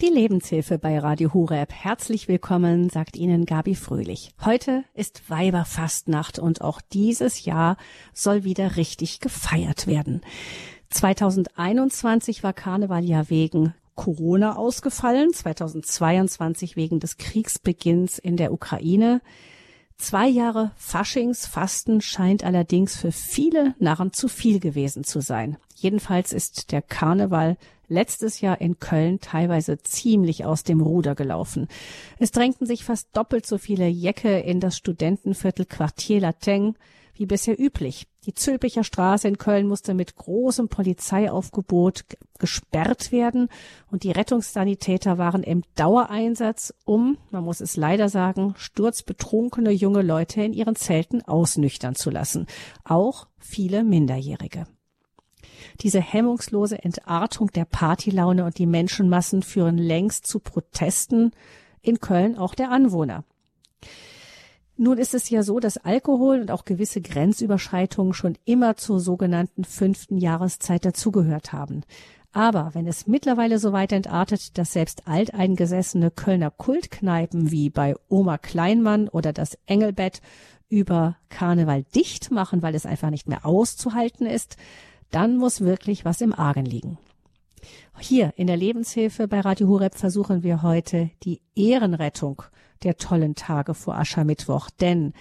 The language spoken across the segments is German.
Die Lebenshilfe bei Radio Hureb. Herzlich willkommen, sagt Ihnen Gabi Fröhlich. Heute ist Weiberfastnacht und auch dieses Jahr soll wieder richtig gefeiert werden. 2021 war Karneval ja wegen Corona ausgefallen, 2022 wegen des Kriegsbeginns in der Ukraine. Zwei Jahre Faschingsfasten scheint allerdings für viele Narren zu viel gewesen zu sein. Jedenfalls ist der Karneval letztes Jahr in Köln teilweise ziemlich aus dem Ruder gelaufen. Es drängten sich fast doppelt so viele Jecke in das Studentenviertel Quartier Lateng wie bisher üblich. Die Zülpicher Straße in Köln musste mit großem Polizeiaufgebot gesperrt werden und die Rettungssanitäter waren im Dauereinsatz, um, man muss es leider sagen, sturzbetrunkene junge Leute in ihren Zelten ausnüchtern zu lassen. Auch viele Minderjährige. Diese hemmungslose Entartung der Partylaune und die Menschenmassen führen längst zu Protesten in Köln auch der Anwohner. Nun ist es ja so, dass Alkohol und auch gewisse Grenzüberschreitungen schon immer zur sogenannten fünften Jahreszeit dazugehört haben. Aber wenn es mittlerweile so weit entartet, dass selbst alteingesessene Kölner Kultkneipen wie bei Oma Kleinmann oder das Engelbett über Karneval dicht machen, weil es einfach nicht mehr auszuhalten ist, dann muss wirklich was im Argen liegen. Hier in der Lebenshilfe bei Radio Hureb versuchen wir heute die Ehrenrettung der tollen Tage vor Aschermittwoch, denn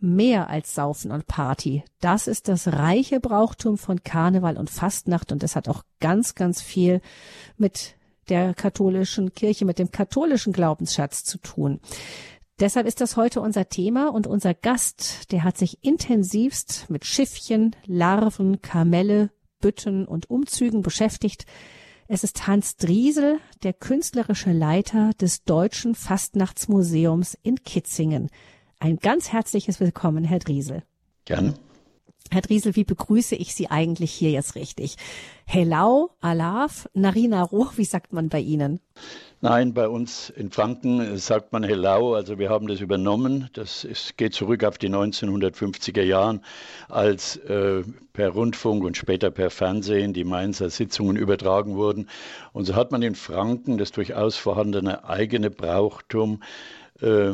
mehr als Saufen und Party, das ist das reiche Brauchtum von Karneval und Fastnacht und das hat auch ganz, ganz viel mit der katholischen Kirche, mit dem katholischen Glaubensschatz zu tun. Deshalb ist das heute unser Thema und unser Gast, der hat sich intensivst mit Schiffchen, Larven, Kamelle, Bütten und Umzügen beschäftigt. Es ist Hans Driesel, der künstlerische Leiter des Deutschen Fastnachtsmuseums in Kitzingen. Ein ganz herzliches Willkommen, Herr Driesel. Gerne. Herr Driesel, wie begrüße ich Sie eigentlich hier jetzt richtig? Hello, Alaf, Narina Roh, wie sagt man bei Ihnen? Nein, bei uns in Franken sagt man Hellau, also wir haben das übernommen. Das ist, geht zurück auf die 1950er Jahren, als äh, per Rundfunk und später per Fernsehen die Mainzer Sitzungen übertragen wurden. Und so hat man in Franken das durchaus vorhandene eigene Brauchtum äh,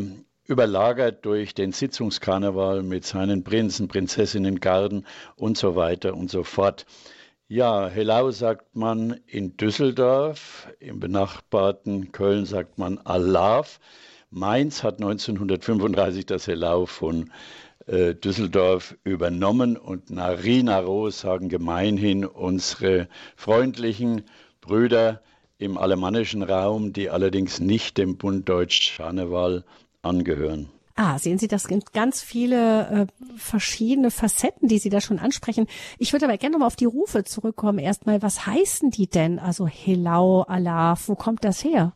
überlagert durch den Sitzungskarneval mit seinen Prinzen, Prinzessinnen, Garden und so weiter und so fort. Ja, Hellau sagt man in Düsseldorf, im benachbarten Köln sagt man Alav. Mainz hat 1935 das Hellau von äh, Düsseldorf übernommen und Narinaro sagen gemeinhin unsere freundlichen Brüder im alemannischen Raum, die allerdings nicht dem Bund Deutsch-Scharneval angehören. Ah, sehen Sie, das sind ganz viele äh, verschiedene Facetten, die Sie da schon ansprechen. Ich würde aber gerne nochmal auf die Rufe zurückkommen. Erstmal, was heißen die denn? Also Helau, Allah, wo kommt das her?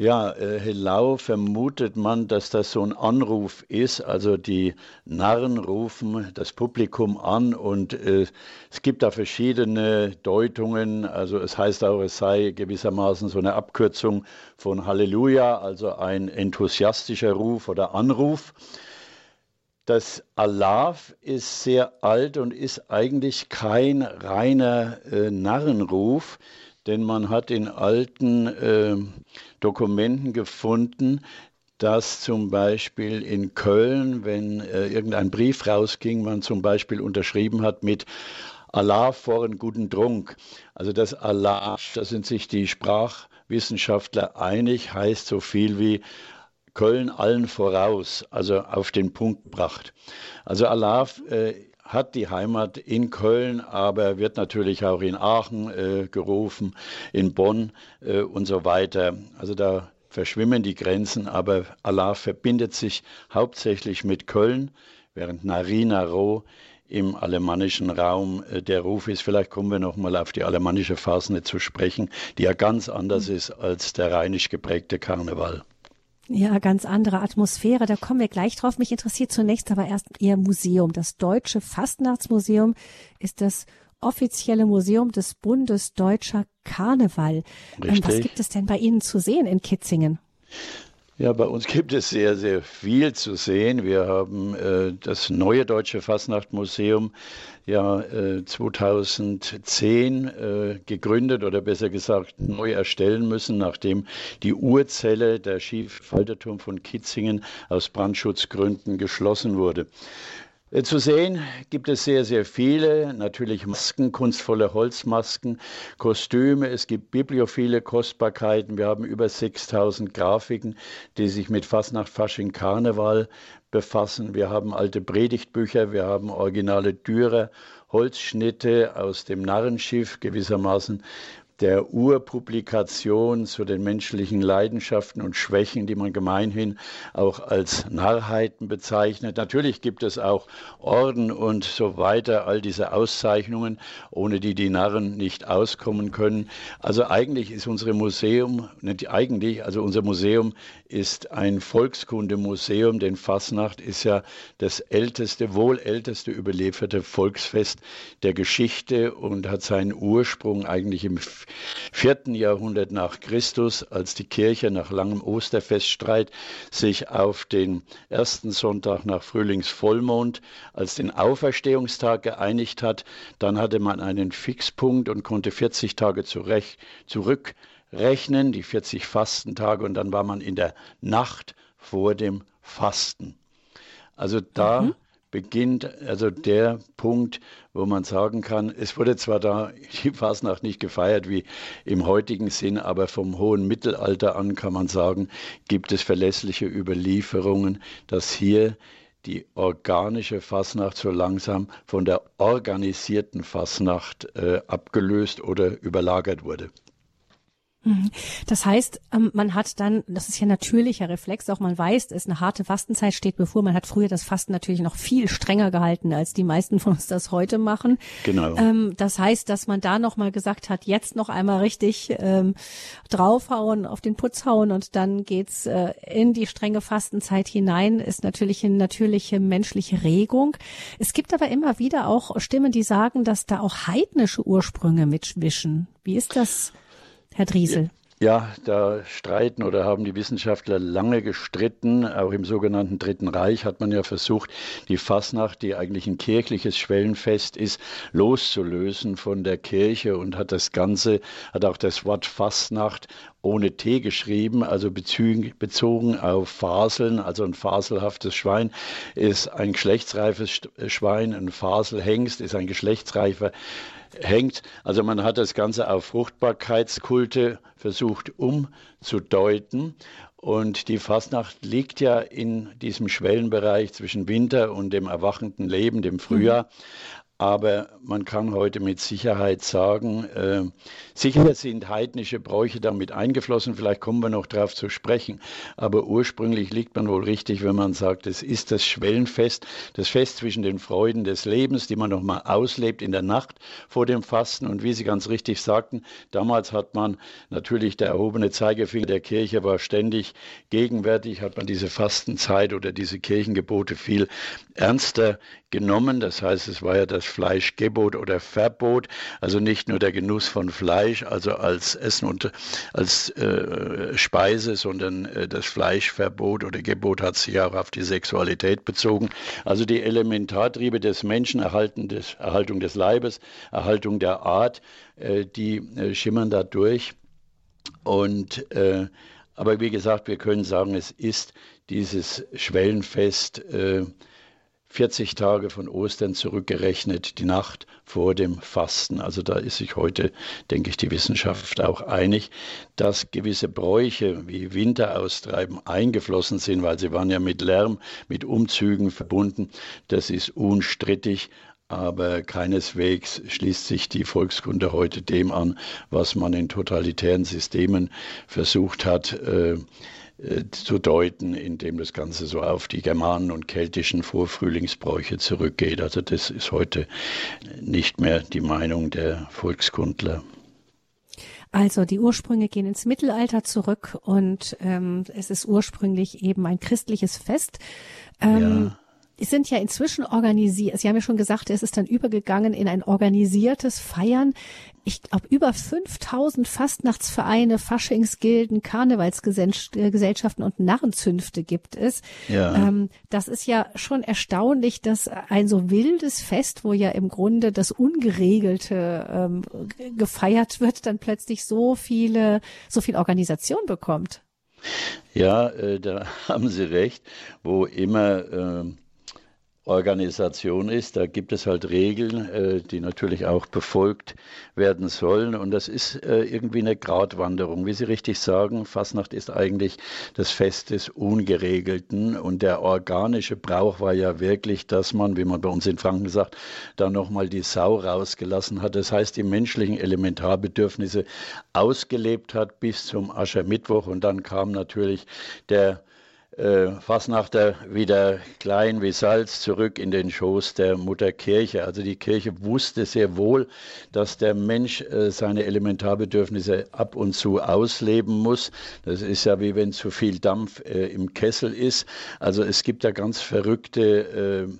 Ja, äh, Helau vermutet man, dass das so ein Anruf ist. Also die Narren rufen das Publikum an und äh, es gibt da verschiedene Deutungen. Also es heißt auch, es sei gewissermaßen so eine Abkürzung von Halleluja, also ein enthusiastischer Ruf oder Anruf. Das Alaf ist sehr alt und ist eigentlich kein reiner äh, Narrenruf, denn man hat in alten äh, Dokumenten gefunden, dass zum Beispiel in Köln, wenn äh, irgendein Brief rausging, man zum Beispiel unterschrieben hat mit Allah vor einen guten Trunk. Also das Allah, da sind sich die Sprachwissenschaftler einig, heißt so viel wie Köln allen voraus, also auf den Punkt gebracht. Also Allah äh, hat die Heimat in Köln, aber wird natürlich auch in Aachen äh, gerufen, in Bonn äh, und so weiter. Also da verschwimmen die Grenzen, aber Allah verbindet sich hauptsächlich mit Köln, während Narina Ro im alemannischen Raum äh, der Ruf ist. Vielleicht kommen wir noch mal auf die alemannische Fasne zu sprechen, die ja ganz anders mhm. ist als der rheinisch geprägte Karneval. Ja, ganz andere Atmosphäre. Da kommen wir gleich drauf. Mich interessiert zunächst aber erst Ihr Museum. Das Deutsche Fastnachtsmuseum ist das offizielle Museum des Bundes Deutscher Karneval. Ähm, Richtig. Was gibt es denn bei Ihnen zu sehen in Kitzingen? Ja, bei uns gibt es sehr, sehr viel zu sehen. Wir haben äh, das neue Deutsche Fastnachtmuseum ja äh, 2010 äh, gegründet oder besser gesagt neu erstellen müssen, nachdem die Urzelle der Schiefalterturm von Kitzingen aus Brandschutzgründen geschlossen wurde. Äh, zu sehen gibt es sehr, sehr viele, natürlich Masken, kunstvolle Holzmasken, Kostüme, es gibt bibliophile Kostbarkeiten, wir haben über 6000 Grafiken, die sich mit Fastnacht, Fasching, Karneval befassen. Wir haben alte Predigtbücher, wir haben originale Dürer, Holzschnitte aus dem Narrenschiff gewissermaßen der Urpublikation zu den menschlichen Leidenschaften und Schwächen, die man gemeinhin auch als Narrheiten bezeichnet. Natürlich gibt es auch Orden und so weiter, all diese Auszeichnungen, ohne die die Narren nicht auskommen können. Also eigentlich ist unser Museum, nicht eigentlich, also unser Museum ist ein Volkskundemuseum, denn Fasnacht ist ja das älteste, wohl älteste überlieferte Volksfest der Geschichte und hat seinen Ursprung eigentlich im vierten Jahrhundert nach Christus, als die Kirche nach langem Osterfeststreit sich auf den ersten Sonntag nach Frühlingsvollmond als den Auferstehungstag geeinigt hat. Dann hatte man einen Fixpunkt und konnte 40 Tage zurecht, zurückrechnen, die 40 Fastentage, und dann war man in der Nacht vor dem Fasten. Also da mhm beginnt also der Punkt, wo man sagen kann, es wurde zwar da die Fasnacht nicht gefeiert wie im heutigen Sinn, aber vom hohen Mittelalter an kann man sagen, gibt es verlässliche Überlieferungen, dass hier die organische Fasnacht so langsam von der organisierten Fasnacht äh, abgelöst oder überlagert wurde. Mhm. Das heißt, ähm, man hat dann, das ist ja natürlicher Reflex, auch man weiß, es eine harte Fastenzeit steht bevor. Man hat früher das Fasten natürlich noch viel strenger gehalten, als die meisten von uns das heute machen. Genau. Ähm, das heißt, dass man da nochmal gesagt hat, jetzt noch einmal richtig ähm, draufhauen, auf den Putz hauen und dann geht's äh, in die strenge Fastenzeit hinein, ist natürlich eine natürliche menschliche Regung. Es gibt aber immer wieder auch Stimmen, die sagen, dass da auch heidnische Ursprünge mitwischen. Wie ist das? Herr Driesel? Ja, da streiten oder haben die Wissenschaftler lange gestritten. Auch im sogenannten Dritten Reich hat man ja versucht, die Fasnacht, die eigentlich ein kirchliches Schwellenfest ist, loszulösen von der Kirche und hat das Ganze, hat auch das Wort Fastnacht ohne T geschrieben, also bezogen auf Faseln, also ein faselhaftes Schwein ist ein geschlechtsreifes Schwein, ein Faselhengst ist ein geschlechtsreifer hängt. Also man hat das Ganze auf Fruchtbarkeitskulte versucht umzudeuten. Und die Fastnacht liegt ja in diesem Schwellenbereich zwischen Winter und dem erwachenden Leben, dem Frühjahr. Mhm. Aber man kann heute mit Sicherheit sagen, äh, sicher sind heidnische Bräuche damit eingeflossen, vielleicht kommen wir noch darauf zu sprechen, aber ursprünglich liegt man wohl richtig, wenn man sagt, es ist das Schwellenfest, das Fest zwischen den Freuden des Lebens, die man nochmal auslebt in der Nacht vor dem Fasten. Und wie Sie ganz richtig sagten, damals hat man natürlich der erhobene Zeigefinger der Kirche war ständig gegenwärtig, hat man diese Fastenzeit oder diese Kirchengebote viel ernster genommen. Das heißt, es war ja das Fleischgebot oder Verbot, also nicht nur der Genuss von Fleisch, also als Essen und als äh, Speise, sondern äh, das Fleischverbot oder Gebot hat sich auch auf die Sexualität bezogen. Also die Elementartriebe des Menschen, Erhalten des, Erhaltung des Leibes, Erhaltung der Art, äh, die äh, schimmern da durch. Und äh, aber wie gesagt, wir können sagen, es ist dieses Schwellenfest äh, 40 Tage von Ostern zurückgerechnet, die Nacht vor dem Fasten. Also da ist sich heute, denke ich, die Wissenschaft auch einig, dass gewisse Bräuche wie Winteraustreiben eingeflossen sind, weil sie waren ja mit Lärm, mit Umzügen verbunden. Das ist unstrittig. Aber keineswegs schließt sich die Volkskunde heute dem an, was man in totalitären Systemen versucht hat, äh, zu deuten, indem das Ganze so auf die germanen und keltischen Vorfrühlingsbräuche zurückgeht. Also das ist heute nicht mehr die Meinung der Volkskundler. Also die Ursprünge gehen ins Mittelalter zurück und ähm, es ist ursprünglich eben ein christliches Fest. Ähm, ja. Sind ja inzwischen organisiert. Sie haben ja schon gesagt, es ist dann übergegangen in ein organisiertes Feiern. Ich glaube, über 5000 Fastnachtsvereine, Faschingsgilden, Karnevalsgesellschaften und Narrenzünfte gibt es. Ja. Ähm, das ist ja schon erstaunlich, dass ein so wildes Fest, wo ja im Grunde das Ungeregelte ähm, gefeiert wird, dann plötzlich so viele, so viel Organisation bekommt. Ja, äh, da haben Sie recht. Wo immer äh, Organisation ist. Da gibt es halt Regeln, äh, die natürlich auch befolgt werden sollen. Und das ist äh, irgendwie eine Gratwanderung. Wie Sie richtig sagen, Fasnacht ist eigentlich das Fest des Ungeregelten. Und der organische Brauch war ja wirklich, dass man, wie man bei uns in Franken sagt, da nochmal die Sau rausgelassen hat. Das heißt, die menschlichen Elementarbedürfnisse ausgelebt hat bis zum Aschermittwoch. Und dann kam natürlich der äh, Fasnachter wieder klein wie Salz zurück in den Schoß der Mutter Kirche. Also die Kirche wusste sehr wohl, dass der Mensch äh, seine Elementarbedürfnisse ab und zu ausleben muss. Das ist ja wie wenn zu viel Dampf äh, im Kessel ist. Also es gibt da ganz verrückte äh,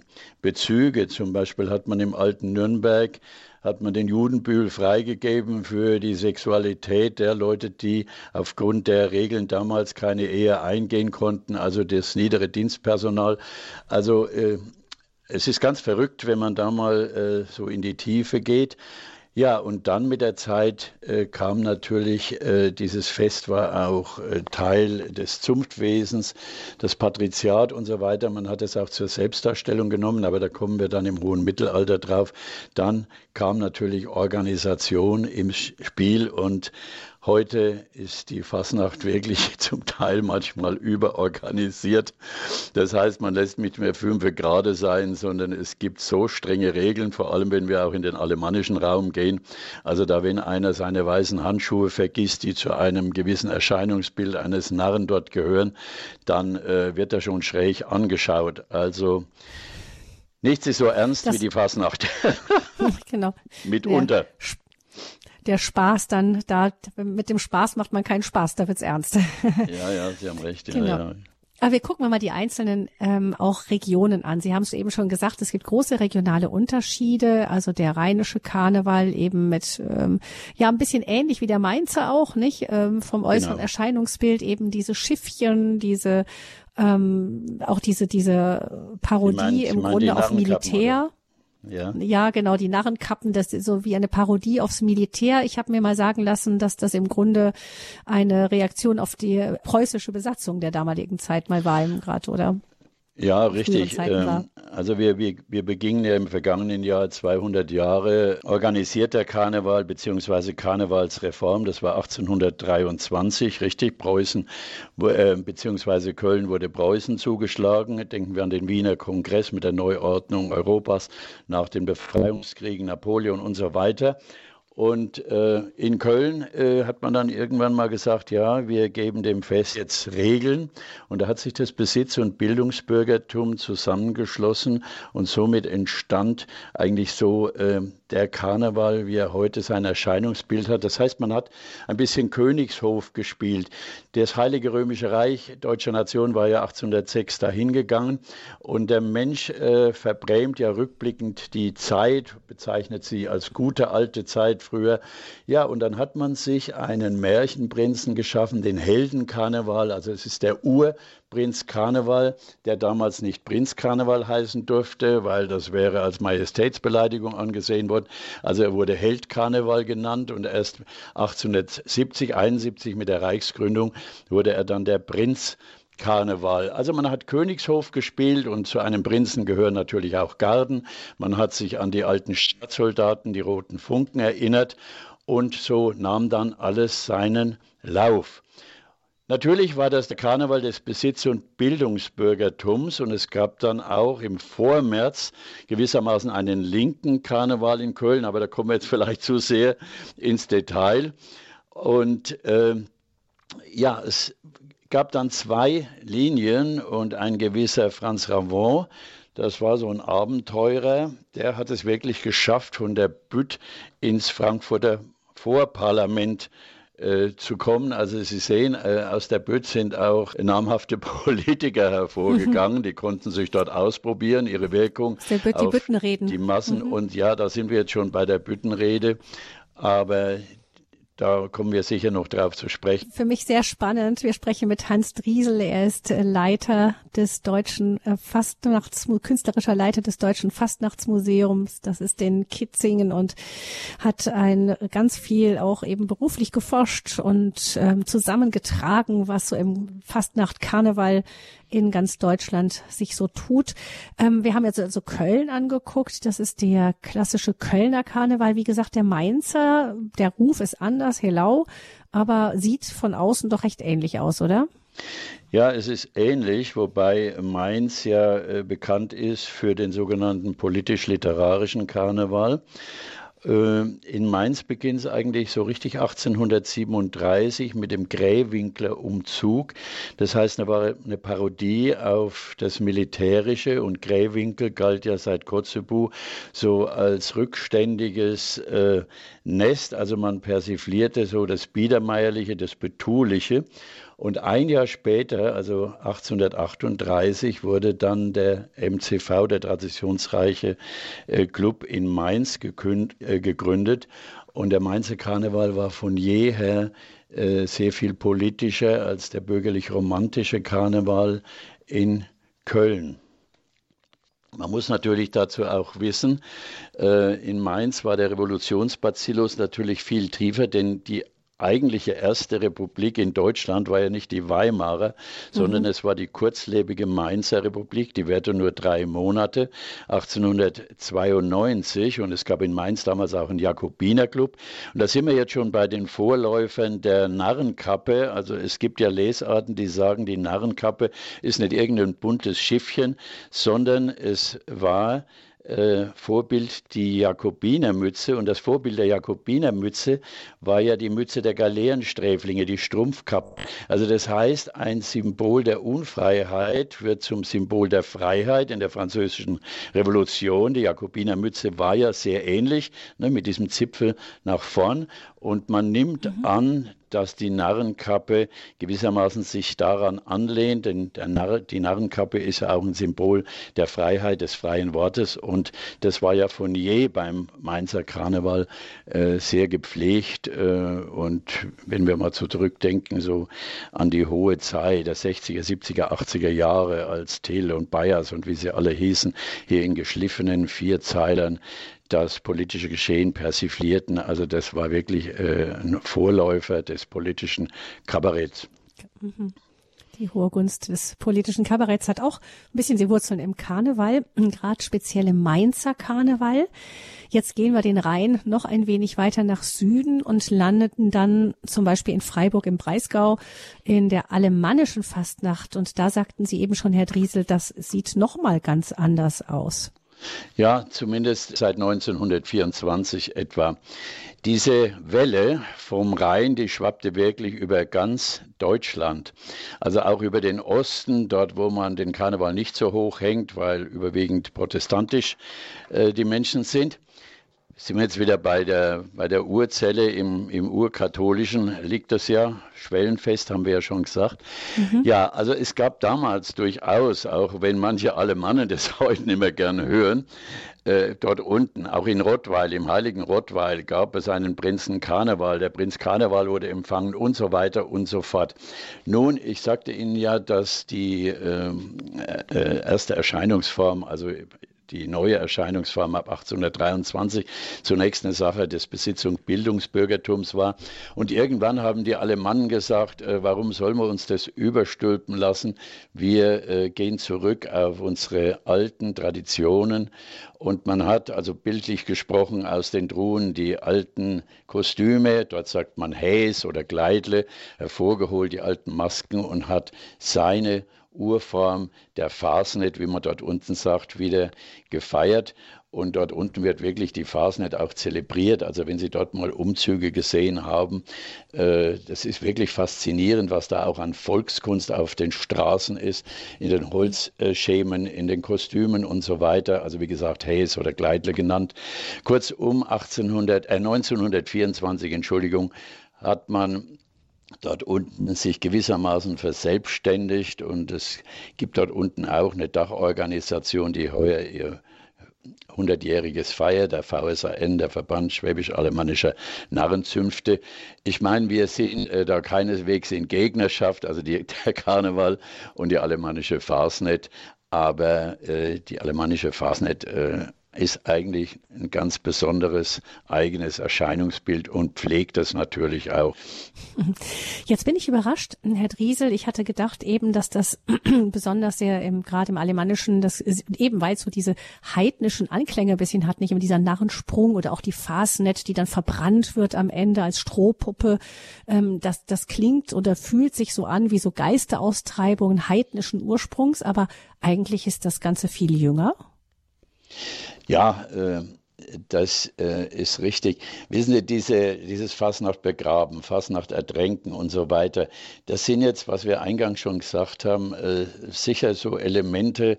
Bezüge. Zum Beispiel hat man im alten Nürnberg hat man den Judenbühl freigegeben für die Sexualität der Leute, die aufgrund der Regeln damals keine Ehe eingehen konnten, also das niedere Dienstpersonal. Also äh, es ist ganz verrückt, wenn man da mal äh, so in die Tiefe geht. Ja, und dann mit der Zeit äh, kam natürlich, äh, dieses Fest war auch äh, Teil des Zunftwesens, das Patriziat und so weiter. Man hat es auch zur Selbstdarstellung genommen, aber da kommen wir dann im hohen Mittelalter drauf. Dann kam natürlich Organisation im Spiel und Heute ist die Fasnacht wirklich zum Teil manchmal überorganisiert. Das heißt, man lässt nicht mehr fünf Grade sein, sondern es gibt so strenge Regeln, vor allem wenn wir auch in den alemannischen Raum gehen. Also da, wenn einer seine weißen Handschuhe vergisst, die zu einem gewissen Erscheinungsbild eines Narren dort gehören, dann äh, wird er schon schräg angeschaut. Also Nichts ist so ernst das, wie die Fasnacht. genau. Mitunter. Ja der Spaß dann da, mit dem Spaß macht man keinen Spaß, da wird's ernst. ja, ja, Sie haben recht. Ja, genau. Ja. Aber wir gucken mal die einzelnen ähm, auch Regionen an. Sie haben es eben schon gesagt, es gibt große regionale Unterschiede. Also der rheinische Karneval eben mit ähm, ja ein bisschen ähnlich wie der Mainzer auch, nicht ähm, vom äußeren genau. Erscheinungsbild eben diese Schiffchen, diese ähm, auch diese diese Parodie meint, im Grunde auf Militär. Oder? Ja. ja, genau, die Narrenkappen, das ist so wie eine Parodie aufs Militär. Ich habe mir mal sagen lassen, dass das im Grunde eine Reaktion auf die preußische Besatzung der damaligen Zeit mal war im Grad, oder? Ja, richtig. Ähm, also wir, wir, wir begingen ja im vergangenen Jahr 200 Jahre organisierter Karneval beziehungsweise Karnevalsreform. Das war 1823, richtig. Preußen äh, beziehungsweise Köln wurde Preußen zugeschlagen. Denken wir an den Wiener Kongress mit der Neuordnung Europas nach den Befreiungskriegen Napoleon und so weiter. Und äh, in Köln äh, hat man dann irgendwann mal gesagt, ja, wir geben dem Fest jetzt Regeln. Und da hat sich das Besitz- und Bildungsbürgertum zusammengeschlossen und somit entstand eigentlich so äh, der Karneval, wie er heute sein Erscheinungsbild hat. Das heißt, man hat ein bisschen Königshof gespielt. Das Heilige Römische Reich deutscher Nation war ja 1806 dahingegangen und der Mensch äh, verbrämt ja rückblickend die Zeit, bezeichnet sie als gute alte Zeit früher. Ja, und dann hat man sich einen Märchenprinzen geschaffen, den Heldenkarneval, also es ist der Ur Prinz Karneval, der damals nicht Prinz Karneval heißen durfte, weil das wäre als Majestätsbeleidigung angesehen worden. Also er wurde Held Karneval genannt und erst 1870, 71 mit der Reichsgründung wurde er dann der Prinz Karneval. Also man hat Königshof gespielt und zu einem Prinzen gehören natürlich auch Garden. Man hat sich an die alten Stadtsoldaten, die roten Funken erinnert und so nahm dann alles seinen Lauf. Natürlich war das der Karneval des Besitz- und Bildungsbürgertums und es gab dann auch im Vormärz gewissermaßen einen linken Karneval in Köln, aber da kommen wir jetzt vielleicht zu sehr ins Detail. Und äh, ja, es gab dann zwei Linien und ein gewisser Franz Ravon, das war so ein Abenteurer, der hat es wirklich geschafft, von der Bütt ins Frankfurter Vorparlament äh, zu kommen. Also Sie sehen, äh, aus der Bütt sind auch namhafte Politiker hervorgegangen, die konnten sich dort ausprobieren, ihre Wirkung Bütt, auf die, die Massen. Mhm. Und ja, da sind wir jetzt schon bei der Büttenrede. Aber da kommen wir sicher noch drauf zu sprechen. Für mich sehr spannend. Wir sprechen mit Hans Driesel. Er ist äh, Leiter des deutschen äh, Fastnachts, künstlerischer Leiter des deutschen Fastnachtsmuseums. Das ist in Kitzingen und hat ein ganz viel auch eben beruflich geforscht und ähm, zusammengetragen, was so im Fastnacht Karneval in ganz Deutschland sich so tut. Ähm, wir haben jetzt also Köln angeguckt. Das ist der klassische Kölner Karneval. Wie gesagt, der Mainzer, der Ruf ist anders, Hellau, aber sieht von außen doch recht ähnlich aus, oder? Ja, es ist ähnlich, wobei Mainz ja äh, bekannt ist für den sogenannten politisch-literarischen Karneval. Äh, in Mainz beginnt es eigentlich so richtig 1837 mit dem Grähwinkler Umzug. Das heißt, war eine Parodie auf das Militärische und Grähwinkel galt ja seit Kotzebue so als rückständiges äh, Nest. Also man persiflierte so das Biedermeierliche, das Betuliche. Und ein Jahr später, also 1838, wurde dann der MCV, der traditionsreiche äh, Club in Mainz, äh, gegründet. Und der Mainzer Karneval war von jeher äh, sehr viel politischer als der bürgerlich-romantische Karneval in Köln. Man muss natürlich dazu auch wissen, in Mainz war der Revolutionsbazillus natürlich viel tiefer, denn die eigentliche erste Republik in Deutschland war ja nicht die Weimarer, sondern mhm. es war die kurzlebige Mainzer Republik, die währte nur drei Monate, 1892 und es gab in Mainz damals auch einen Jakobinerclub und da sind wir jetzt schon bei den Vorläufern der Narrenkappe, also es gibt ja Lesarten, die sagen, die Narrenkappe ist nicht irgendein buntes Schiffchen, sondern es war äh, Vorbild die Jakobinermütze. Und das Vorbild der Jakobinermütze war ja die Mütze der Galeerensträflinge, die Strumpfkappe. Also das heißt, ein Symbol der Unfreiheit wird zum Symbol der Freiheit in der französischen Revolution. Die Jakobinermütze war ja sehr ähnlich, ne, mit diesem Zipfel nach vorn. Und man nimmt mhm. an, dass die Narrenkappe gewissermaßen sich daran anlehnt, denn Narr, die Narrenkappe ist ja auch ein Symbol der Freiheit, des freien Wortes und das war ja von je beim Mainzer Karneval äh, sehr gepflegt äh, und wenn wir mal so zurückdenken, so an die hohe Zeit der 60er, 70er, 80er Jahre, als Thiel und Bayers und wie sie alle hießen, hier in geschliffenen Vierzeilern das politische Geschehen persiflierten. Also das war wirklich äh, ein Vorläufer des politischen Kabaretts. Mhm. Die hohe Gunst des politischen Kabaretts hat auch ein bisschen die Wurzeln im Karneval, gerade speziell im Mainzer Karneval. Jetzt gehen wir den Rhein noch ein wenig weiter nach Süden und landeten dann zum Beispiel in Freiburg im Breisgau in der alemannischen Fastnacht. Und da sagten Sie eben schon, Herr Driesel, das sieht noch mal ganz anders aus. Ja, zumindest seit 1924 etwa. Diese Welle vom Rhein, die schwappte wirklich über ganz Deutschland. Also auch über den Osten, dort wo man den Karneval nicht so hoch hängt, weil überwiegend protestantisch äh, die Menschen sind sind wir jetzt wieder bei der, bei der Urzelle im, im Urkatholischen, liegt das ja, Schwellenfest haben wir ja schon gesagt. Mhm. Ja, also es gab damals durchaus, auch wenn manche Alemannen das heute nicht mehr gerne hören, äh, dort unten, auch in Rottweil, im heiligen Rottweil, gab es einen Prinzen Karneval. Der Prinz Karneval wurde empfangen und so weiter und so fort. Nun, ich sagte Ihnen ja, dass die ähm, äh, äh, erste Erscheinungsform, also die neue Erscheinungsform ab 1823 zunächst eine Sache des Besitzung Bildungsbürgertums war. Und irgendwann haben die Alemannen gesagt, äh, warum sollen wir uns das überstülpen lassen? Wir äh, gehen zurück auf unsere alten Traditionen. Und man hat also bildlich gesprochen aus den Truhen die alten Kostüme, dort sagt man Häs oder Kleidle, hervorgeholt, die alten Masken und hat seine Urform der Fasnet, wie man dort unten sagt, wieder gefeiert. Und dort unten wird wirklich die Fasnet auch zelebriert. Also wenn Sie dort mal Umzüge gesehen haben, äh, das ist wirklich faszinierend, was da auch an Volkskunst auf den Straßen ist, in den Holzschemen, in den Kostümen und so weiter. Also wie gesagt, Hayes oder Gleidler genannt. Kurzum, 1800, äh, 1924, Entschuldigung, hat man dort unten sich gewissermaßen verselbstständigt und es gibt dort unten auch eine Dachorganisation, die heuer ihr 100-jähriges Feier, der VSAN, der Verband Schwäbisch-Alemannischer Narrenzünfte. Ich meine, wir sind äh, da keineswegs in Gegnerschaft, also die, der Karneval und die alemannische Fasnet, aber äh, die alemannische Fasnet äh, ist eigentlich ein ganz besonderes eigenes Erscheinungsbild und pflegt das natürlich auch. Jetzt bin ich überrascht, Herr Driesel. Ich hatte gedacht eben, dass das besonders sehr im, gerade im Alemannischen, das eben weil es so diese heidnischen Anklänge ein bisschen hat, nicht immer dieser Narrensprung oder auch die Fasnet, die dann verbrannt wird am Ende als Strohpuppe. Ähm, das, das klingt oder fühlt sich so an wie so Geisteraustreibungen heidnischen Ursprungs, aber eigentlich ist das Ganze viel jünger. Ja, äh, das äh, ist richtig. Wissen Sie, diese, dieses Fasnacht begraben, Fasnacht ertränken und so weiter, das sind jetzt, was wir eingangs schon gesagt haben, äh, sicher so Elemente,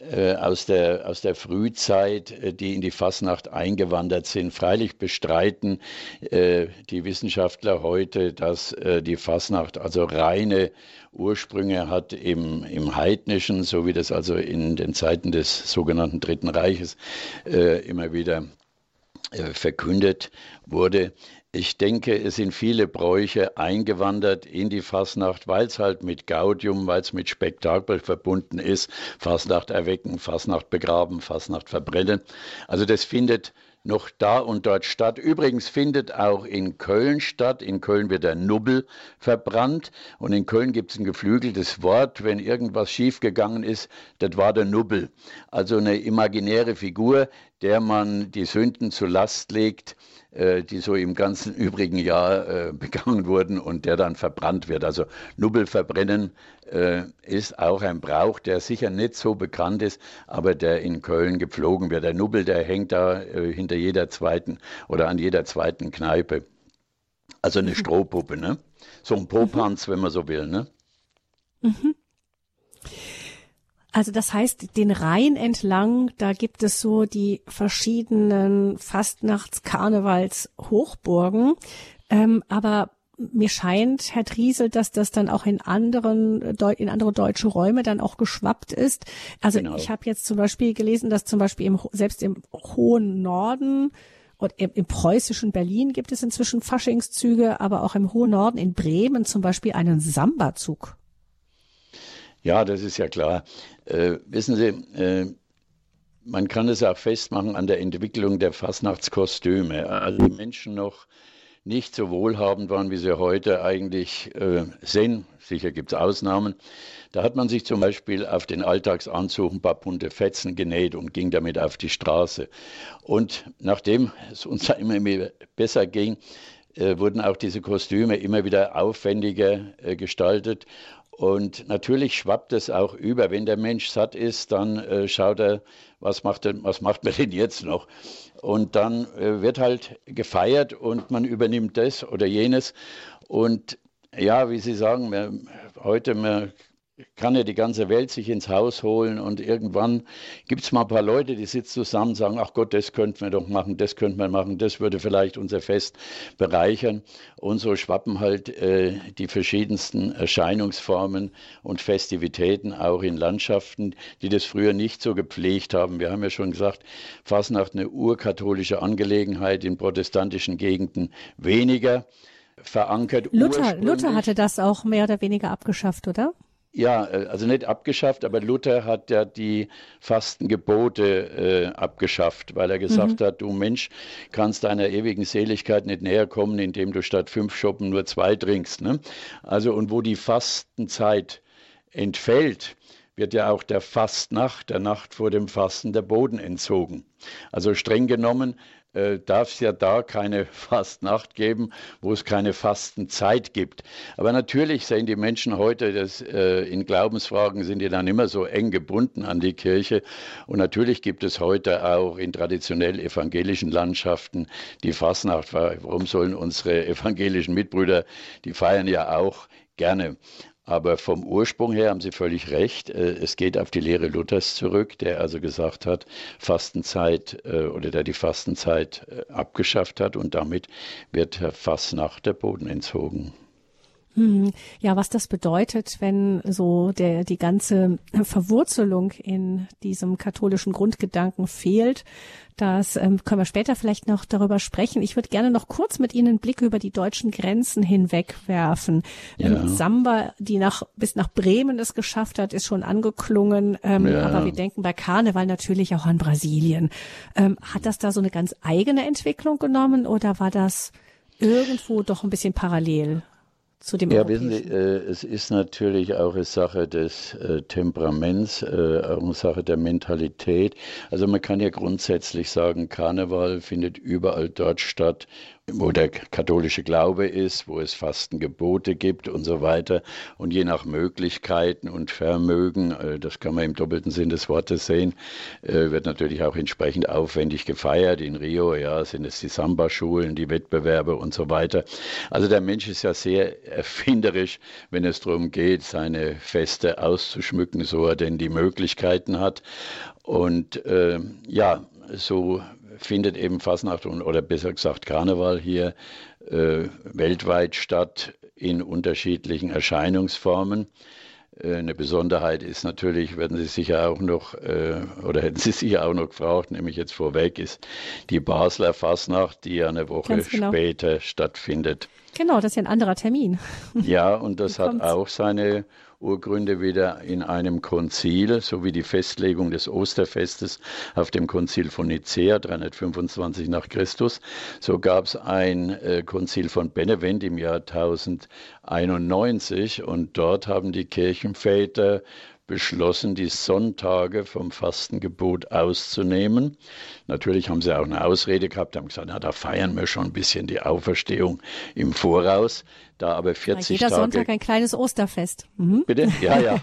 aus der, aus der Frühzeit, äh, die in die Fasnacht eingewandert sind. Freilich bestreiten äh, die Wissenschaftler heute, dass äh, die Fasnacht also reine Ursprünge hat im, im Heidnischen, so wie das also in den Zeiten des sogenannten Dritten Reiches äh, immer wieder äh, verkündet wurde. Ich denke, es sind viele Bräuche eingewandert in die Fasnacht, weil es halt mit Gaudium, weil es mit Spektakel verbunden ist. Fasnacht erwecken, Fasnacht begraben, Fasnacht verbrennen. Also das findet noch da und dort statt. Übrigens findet auch in Köln statt. In Köln wird der Nubbel verbrannt und in Köln gibt es ein geflügeltes Wort, wenn irgendwas schiefgegangen ist, das war der Nubbel. Also eine imaginäre Figur, der man die Sünden zu Last legt, äh, die so im ganzen übrigen Jahr äh, begangen wurden und der dann verbrannt wird. Also Nubbel verbrennen äh, ist auch ein Brauch, der sicher nicht so bekannt ist, aber der in Köln gepflogen wird. Der Nubbel, der hängt da hinter jeder zweiten oder an jeder zweiten Kneipe. Also eine mhm. Strohpuppe, ne? So ein Popanz, mhm. wenn man so will, ne? Mhm. Also das heißt, den Rhein entlang, da gibt es so die verschiedenen Fastnachts-Karnevals-Hochburgen. Ähm, aber mir scheint, Herr Driesel, dass das dann auch in anderen, in andere deutsche Räume dann auch geschwappt ist. Also genau. ich habe jetzt zum Beispiel gelesen, dass zum Beispiel im, selbst im hohen Norden und im, im, preußischen Berlin gibt es inzwischen Faschingszüge, aber auch im hohen Norden in Bremen zum Beispiel einen Samba-Zug. Ja, das ist ja klar. Äh, wissen Sie, äh, man kann es auch festmachen an der Entwicklung der Fastnachtskostüme. Also die Menschen noch nicht so wohlhabend waren, wie sie heute eigentlich äh, sind. Sicher gibt es Ausnahmen. Da hat man sich zum Beispiel auf den Alltagsanzug ein paar bunte Fetzen genäht und ging damit auf die Straße. Und nachdem es uns immer besser ging, äh, wurden auch diese Kostüme immer wieder aufwendiger äh, gestaltet und natürlich schwappt es auch über. Wenn der Mensch satt ist, dann äh, schaut er, was macht, denn, was macht man denn jetzt noch? Und dann äh, wird halt gefeiert und man übernimmt das oder jenes. Und ja, wie Sie sagen, wir, heute, wir kann ja die ganze Welt sich ins Haus holen und irgendwann gibt es mal ein paar Leute, die sitzen zusammen und sagen, ach Gott, das könnten wir doch machen, das könnten wir machen, das würde vielleicht unser Fest bereichern. Und so schwappen halt äh, die verschiedensten Erscheinungsformen und Festivitäten auch in Landschaften, die das früher nicht so gepflegt haben. Wir haben ja schon gesagt, Fasnacht eine urkatholische Angelegenheit in protestantischen Gegenden weniger verankert. Luther, Luther hatte das auch mehr oder weniger abgeschafft, oder? Ja, äh, also nicht abgeschafft, aber Luther hat ja die Fastengebote äh, abgeschafft, weil er gesagt mhm. hat, du Mensch, kannst deiner ewigen Seligkeit nicht näher kommen, indem du statt fünf Schoppen nur zwei trinkst. Ne? Also und wo die Fastenzeit entfällt, wird ja auch der Fastnacht, der Nacht vor dem Fasten, der Boden entzogen. Also streng genommen äh, darf es ja da keine Fastnacht geben, wo es keine Fastenzeit gibt. Aber natürlich sehen die Menschen heute, dass äh, in Glaubensfragen sind die dann immer so eng gebunden an die Kirche. Und natürlich gibt es heute auch in traditionell evangelischen Landschaften die Fastnacht. Warum sollen unsere evangelischen Mitbrüder, die feiern ja auch gerne. Aber vom Ursprung her haben Sie völlig recht. Äh, es geht auf die Lehre Luthers zurück, der also gesagt hat, Fastenzeit äh, oder der die Fastenzeit äh, abgeschafft hat und damit wird Herr Fassnacht der Boden entzogen. Hm. Ja, was das bedeutet, wenn so der, die ganze Verwurzelung in diesem katholischen Grundgedanken fehlt, das ähm, können wir später vielleicht noch darüber sprechen. Ich würde gerne noch kurz mit Ihnen einen Blick über die deutschen Grenzen hinweg werfen. Ähm, ja. Ähm, Samba, die nach, bis nach Bremen es geschafft hat, ist schon angeklungen. Ähm, ja. Aber wir denken bei Karneval natürlich auch an Brasilien. Ähm, hat das da so eine ganz eigene Entwicklung genommen oder war das irgendwo doch ein bisschen parallel? Zu dem Ja, wissen Sie, äh, es ist natürlich auch eine Sache des äh, Temperaments, äh, auch eine Sache der Mentalität. Also man kann ja grundsätzlich sagen, Karneval findet überall dort statt, wo der katholische Glaube ist, wo es Fastengebote gibt und so weiter. Und je nach Möglichkeiten und Vermögen, äh, das kann man im doppelten Sinn des Wortes sehen, äh, wird natürlich auch entsprechend aufwendig gefeiert. In Rio, ja, sind es die Samba-Schulen, die Wettbewerbe und so weiter. Also der Mensch ist ja sehr erfinderisch, wenn es darum geht, seine Feste auszuschmücken, so er denn die Möglichkeiten hat. Und äh, ja, so findet eben Fasnacht und, oder besser gesagt Karneval hier äh, weltweit statt in unterschiedlichen Erscheinungsformen. Äh, eine Besonderheit ist natürlich, werden Sie sicher auch noch, äh, oder hätten Sie sicher auch noch gefragt, nämlich jetzt vorweg, ist die Basler Fasnacht, die ja eine Woche genau. später stattfindet. Genau, das ist ja ein anderer Termin. Ja, und das hat auch seine Urgründe wieder in einem Konzil, so wie die Festlegung des Osterfestes auf dem Konzil von Nicea 325 nach Christus. So gab es ein äh, Konzil von Benevent im Jahr 1091 und dort haben die Kirchenväter beschlossen, die Sonntage vom Fastengebot auszunehmen. Natürlich haben sie auch eine Ausrede gehabt, haben gesagt, na, da feiern wir schon ein bisschen die Auferstehung im Voraus. Da aber 40 ja, jeder Tage. Sonntag ein kleines Osterfest. Mhm. Bitte? Ja, ja.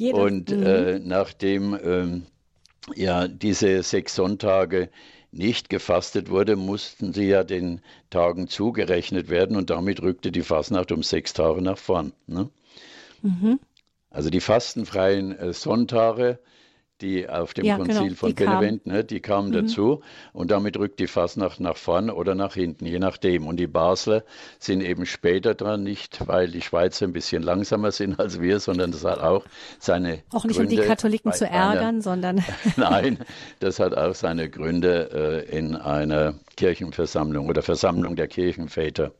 Und mhm. äh, nachdem ähm, ja diese sechs Sonntage nicht gefastet wurde, mussten sie ja den Tagen zugerechnet werden und damit rückte die Fastnacht um sechs Tage nach vorn. Ne? Mhm. Also die fastenfreien äh, Sonntage, die auf dem ja, Konzil genau, von Benevent, ne, die kamen mhm. dazu und damit rückt die Fasnacht nach vorn oder nach hinten, je nachdem. Und die Basler sind eben später dran, nicht weil die Schweizer ein bisschen langsamer sind als wir, sondern das hat auch seine Auch nicht Gründe, um die Katholiken zu ärgern, einer, sondern Nein, das hat auch seine Gründe äh, in einer Kirchenversammlung oder Versammlung der Kirchenväter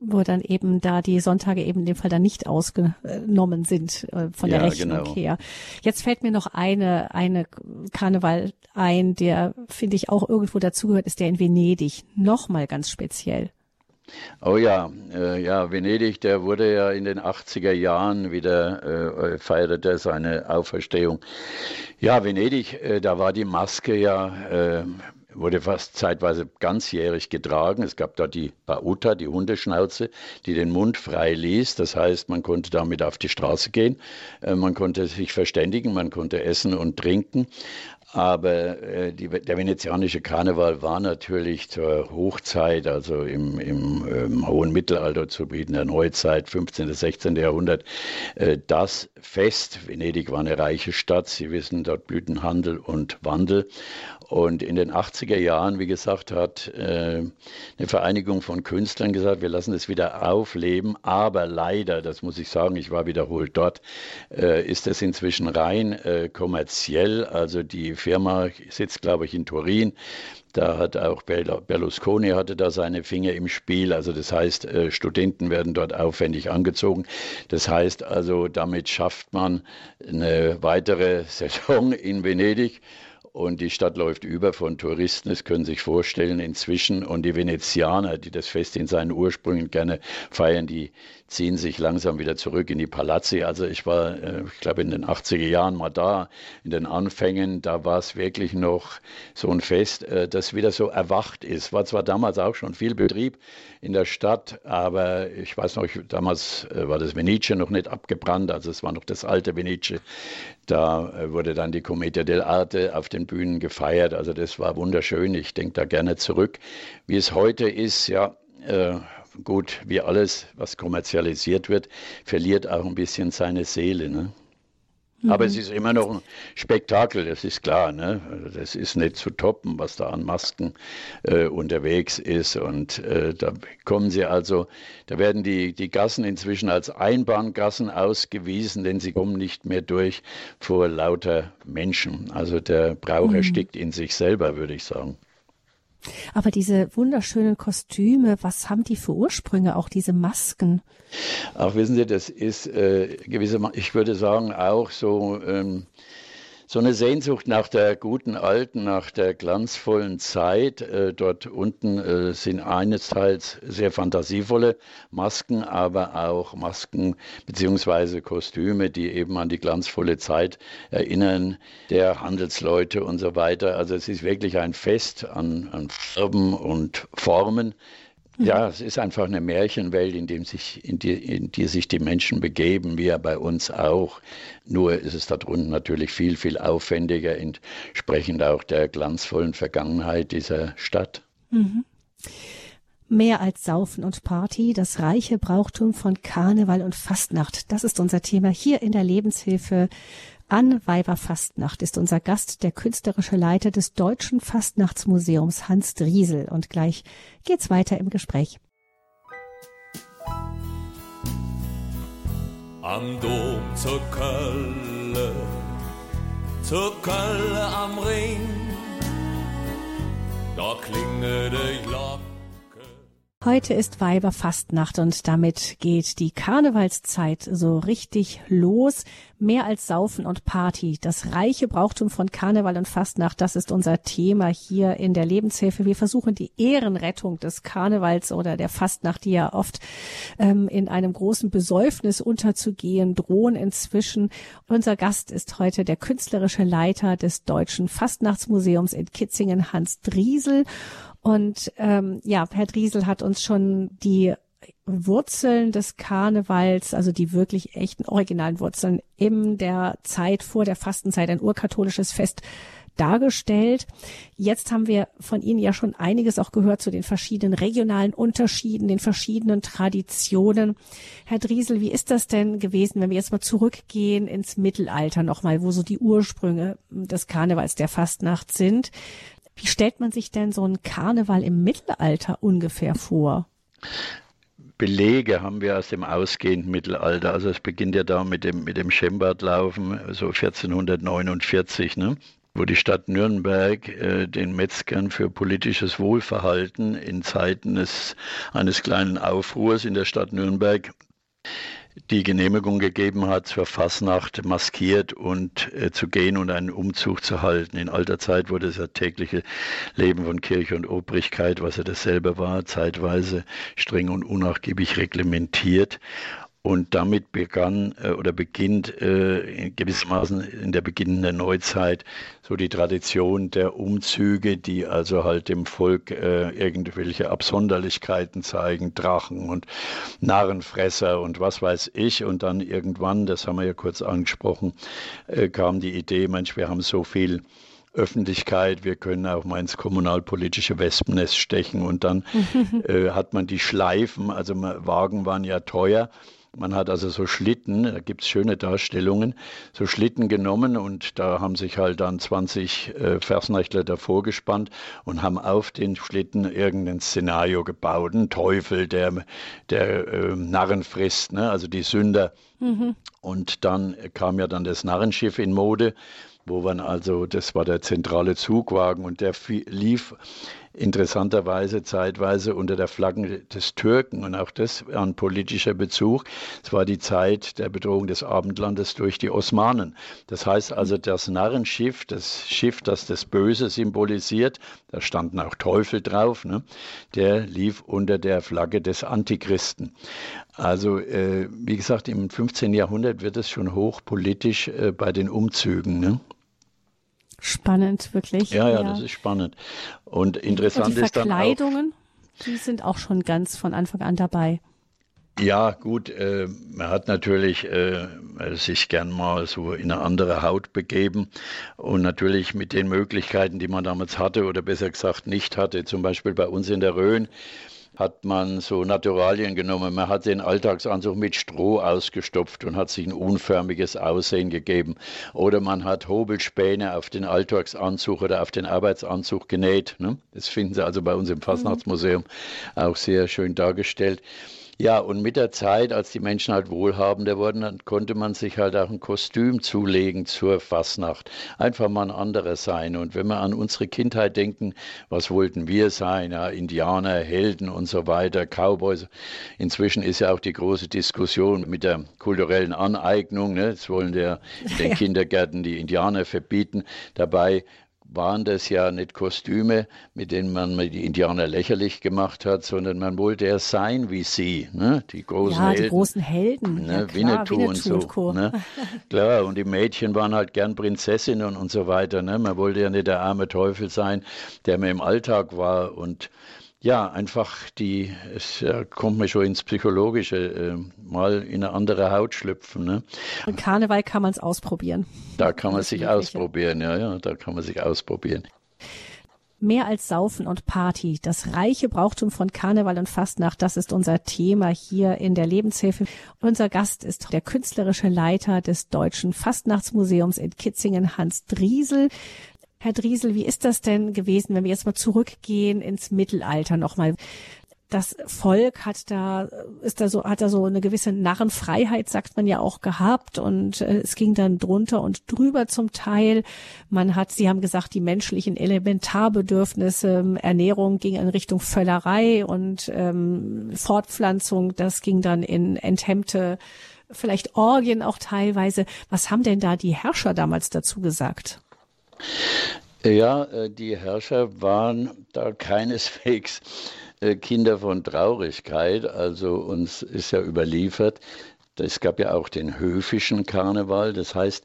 wo dann eben da die Sonntage eben in dem Fall dann nicht ausgenommen sind äh, von ja, der Rechnung genau. her. Jetzt fällt mir noch eine, eine Karneval ein, der finde ich auch irgendwo dazugehört, ist der in Venedig. Nochmal ganz speziell. Oh ja, äh, ja, Venedig, der wurde ja in den 80er Jahren wieder, äh, feierte seine Auferstehung. Ja, Venedig, äh, da war die Maske ja äh, wurde fast zeitweise ganzjährig getragen. Es gab da die Bauta, die Hundeschnauze, die den Mund frei ließ. Das heißt, man konnte damit auf die Straße gehen, äh, man konnte sich verständigen, man konnte essen und trinken. Aber äh, die, der venezianische Karneval war natürlich zur Hochzeit, also im, im, im ähm, hohen Mittelalter zu bieten, der Neuzeit, 15. bis 16. Jahrhundert, äh, das Fest. Venedig war eine reiche Stadt. Sie wissen, dort blühten Handel und Wandel. Und in den 80er Jahren, wie gesagt, hat äh, eine Vereinigung von Künstlern gesagt, wir lassen es wieder aufleben. Aber leider, das muss ich sagen, ich war wiederholt dort, äh, ist es inzwischen rein äh, kommerziell. Also die Firma sitzt, glaube ich, in Turin. Da hat auch Berlusconi hatte da seine Finger im Spiel. Also das heißt, Studenten werden dort aufwendig angezogen. Das heißt also, damit schafft man eine weitere Saison in Venedig und die Stadt läuft über von Touristen. Es können sich vorstellen inzwischen. Und die Venezianer, die das Fest in seinen Ursprüngen gerne feiern, die ziehen sich langsam wieder zurück in die Palazzi. Also ich war, äh, ich glaube, in den 80er Jahren mal da, in den Anfängen, da war es wirklich noch so ein Fest, äh, das wieder so erwacht ist. War zwar damals auch schon viel Betrieb in der Stadt, aber ich weiß noch, damals äh, war das Venice noch nicht abgebrannt, also es war noch das alte Venice. Da wurde dann die Commedia dell'arte auf den Bühnen gefeiert. Also das war wunderschön. Ich denke da gerne zurück. Wie es heute ist, ja, gut, wie alles, was kommerzialisiert wird, verliert auch ein bisschen seine Seele. Ne? Mhm. Aber es ist immer noch ein Spektakel, das ist klar. Ne? Das ist nicht zu toppen, was da an Masken äh, unterwegs ist. Und äh, da kommen sie also, da werden die, die Gassen inzwischen als Einbahngassen ausgewiesen, denn sie kommen nicht mehr durch vor lauter Menschen. Also der Brauch mhm. erstickt in sich selber, würde ich sagen. Aber diese wunderschönen Kostüme, was haben die für Ursprünge, auch diese Masken? Ach, wissen Sie, das ist äh, gewissermaßen, ich würde sagen, auch so ähm, so eine Sehnsucht nach der guten alten, nach der glanzvollen Zeit. Äh, dort unten äh, sind einesteils sehr fantasievolle Masken, aber auch Masken beziehungsweise Kostüme, die eben an die glanzvolle Zeit erinnern, der Handelsleute und so weiter. Also es ist wirklich ein Fest an, an Farben und Formen ja, es ist einfach eine Märchenwelt, in, dem sich, in, die, in die sich die Menschen begeben, wie ja bei uns auch. Nur ist es da drunten natürlich viel, viel aufwendiger, entsprechend auch der glanzvollen Vergangenheit dieser Stadt. Mhm. Mehr als Saufen und Party, das reiche Brauchtum von Karneval und Fastnacht. Das ist unser Thema hier in der Lebenshilfe an Weiberfastnacht ist unser Gast der künstlerische Leiter des Deutschen Fastnachtsmuseums Hans Driesel und gleich geht's weiter im Gespräch. Am Dom zur Kölle, zur Kölle am Ring, da klingelt die Glocke. Heute ist Weiberfastnacht und damit geht die Karnevalszeit so richtig los. Mehr als Saufen und Party. Das reiche Brauchtum von Karneval und Fastnacht, das ist unser Thema hier in der Lebenshilfe. Wir versuchen die Ehrenrettung des Karnevals oder der Fastnacht, die ja oft ähm, in einem großen Besäufnis unterzugehen drohen inzwischen. Unser Gast ist heute der künstlerische Leiter des Deutschen Fastnachtsmuseums in Kitzingen, Hans Driesel. Und ähm, ja, Herr Driesel hat uns schon die Wurzeln des Karnevals, also die wirklich echten originalen Wurzeln in der Zeit vor der Fastenzeit, ein urkatholisches Fest dargestellt. Jetzt haben wir von Ihnen ja schon einiges auch gehört zu den verschiedenen regionalen Unterschieden, den verschiedenen Traditionen. Herr Driesel, wie ist das denn gewesen, wenn wir jetzt mal zurückgehen ins Mittelalter nochmal, wo so die Ursprünge des Karnevals der Fastnacht sind? Wie stellt man sich denn so einen Karneval im Mittelalter ungefähr vor? Belege haben wir aus dem ausgehenden Mittelalter. Also es beginnt ja da mit dem, mit dem Schembadlaufen, so 1449, ne? wo die Stadt Nürnberg äh, den Metzgern für politisches Wohlverhalten in Zeiten des, eines kleinen Aufruhrs in der Stadt Nürnberg die Genehmigung gegeben hat, zur Fasnacht maskiert und äh, zu gehen und einen Umzug zu halten. In alter Zeit wurde das tägliche Leben von Kirche und Obrigkeit, was ja dasselbe war, zeitweise streng und unnachgiebig reglementiert. Und damit begann äh, oder beginnt äh, gewissermaßen in der beginnenden Neuzeit so die Tradition der Umzüge, die also halt dem Volk äh, irgendwelche Absonderlichkeiten zeigen, Drachen und Narrenfresser und was weiß ich. Und dann irgendwann, das haben wir ja kurz angesprochen, äh, kam die Idee, Mensch, wir haben so viel Öffentlichkeit, wir können auch mal ins kommunalpolitische Wespennest stechen und dann äh, hat man die Schleifen, also Wagen waren ja teuer man hat also so Schlitten, da gibt es schöne Darstellungen, so Schlitten genommen und da haben sich halt dann 20 äh, Versnächtler davor gespannt und haben auf den Schlitten irgendein Szenario gebaut. Ein Teufel, der, der äh, Narren frisst, ne? also die Sünder. Mhm. Und dann kam ja dann das Narrenschiff in Mode wo man also, das war der zentrale Zugwagen und der lief interessanterweise zeitweise unter der Flagge des Türken und auch das ein politischer Bezug. Es war die Zeit der Bedrohung des Abendlandes durch die Osmanen. Das heißt also, das Narrenschiff, das Schiff, das das Böse symbolisiert, da standen auch Teufel drauf, ne? der lief unter der Flagge des Antichristen. Also, äh, wie gesagt, im 15. Jahrhundert wird es schon hochpolitisch äh, bei den Umzügen. Ne? Spannend, wirklich. Ja, ja, ja, das ist spannend. Und interessant Und die ist dann auch. Verkleidungen, die sind auch schon ganz von Anfang an dabei. Ja, gut, äh, man hat natürlich äh, sich gern mal so in eine andere Haut begeben und natürlich mit den Möglichkeiten, die man damals hatte oder besser gesagt nicht hatte, zum Beispiel bei uns in der Rhön hat man so Naturalien genommen. Man hat den Alltagsanzug mit Stroh ausgestopft und hat sich ein unförmiges Aussehen gegeben. Oder man hat Hobelspäne auf den Alltagsanzug oder auf den Arbeitsanzug genäht. Ne? Das finden Sie also bei uns im Fastnachtsmuseum auch sehr schön dargestellt. Ja, und mit der Zeit, als die Menschen halt wohlhabender wurden, dann konnte man sich halt auch ein Kostüm zulegen zur Fastnacht. Einfach mal ein anderer sein. Und wenn wir an unsere Kindheit denken, was wollten wir sein? Ja, Indianer, Helden und so weiter, Cowboys. Inzwischen ist ja auch die große Diskussion mit der kulturellen Aneignung. Ne? Jetzt wollen der, den Kindergärten die Indianer verbieten. Dabei waren das ja nicht Kostüme, mit denen man die Indianer lächerlich gemacht hat, sondern man wollte ja sein wie sie, ne? die großen ja, Helden. die großen Helden. Ne? Ja, klar, Winnetou, Winnetou, und so. Und Co. Ne? klar, und die Mädchen waren halt gern Prinzessinnen und so weiter. Ne? Man wollte ja nicht der arme Teufel sein, der mir im Alltag war und ja, einfach die, es kommt mir schon ins Psychologische, äh, mal in eine andere Haut schlüpfen. Ne? Und Karneval kann man es ausprobieren. Da kann man sich ausprobieren, ja, ja, da kann man sich ausprobieren. Mehr als Saufen und Party. Das reiche Brauchtum von Karneval und Fastnacht, das ist unser Thema hier in der Lebenshilfe. Unser Gast ist der künstlerische Leiter des Deutschen Fastnachtsmuseums in Kitzingen, Hans Driesel. Herr Driesel, wie ist das denn gewesen, wenn wir jetzt mal zurückgehen ins Mittelalter nochmal? Das Volk hat da, ist da so, hat da so eine gewisse Narrenfreiheit, sagt man ja auch gehabt und äh, es ging dann drunter und drüber zum Teil. Man hat, Sie haben gesagt, die menschlichen Elementarbedürfnisse, Ernährung ging in Richtung Völlerei und ähm, Fortpflanzung, das ging dann in enthemmte, vielleicht Orgien auch teilweise. Was haben denn da die Herrscher damals dazu gesagt? Ja, äh, die Herrscher waren da keineswegs äh, Kinder von Traurigkeit. Also uns ist ja überliefert, es gab ja auch den höfischen Karneval. Das heißt,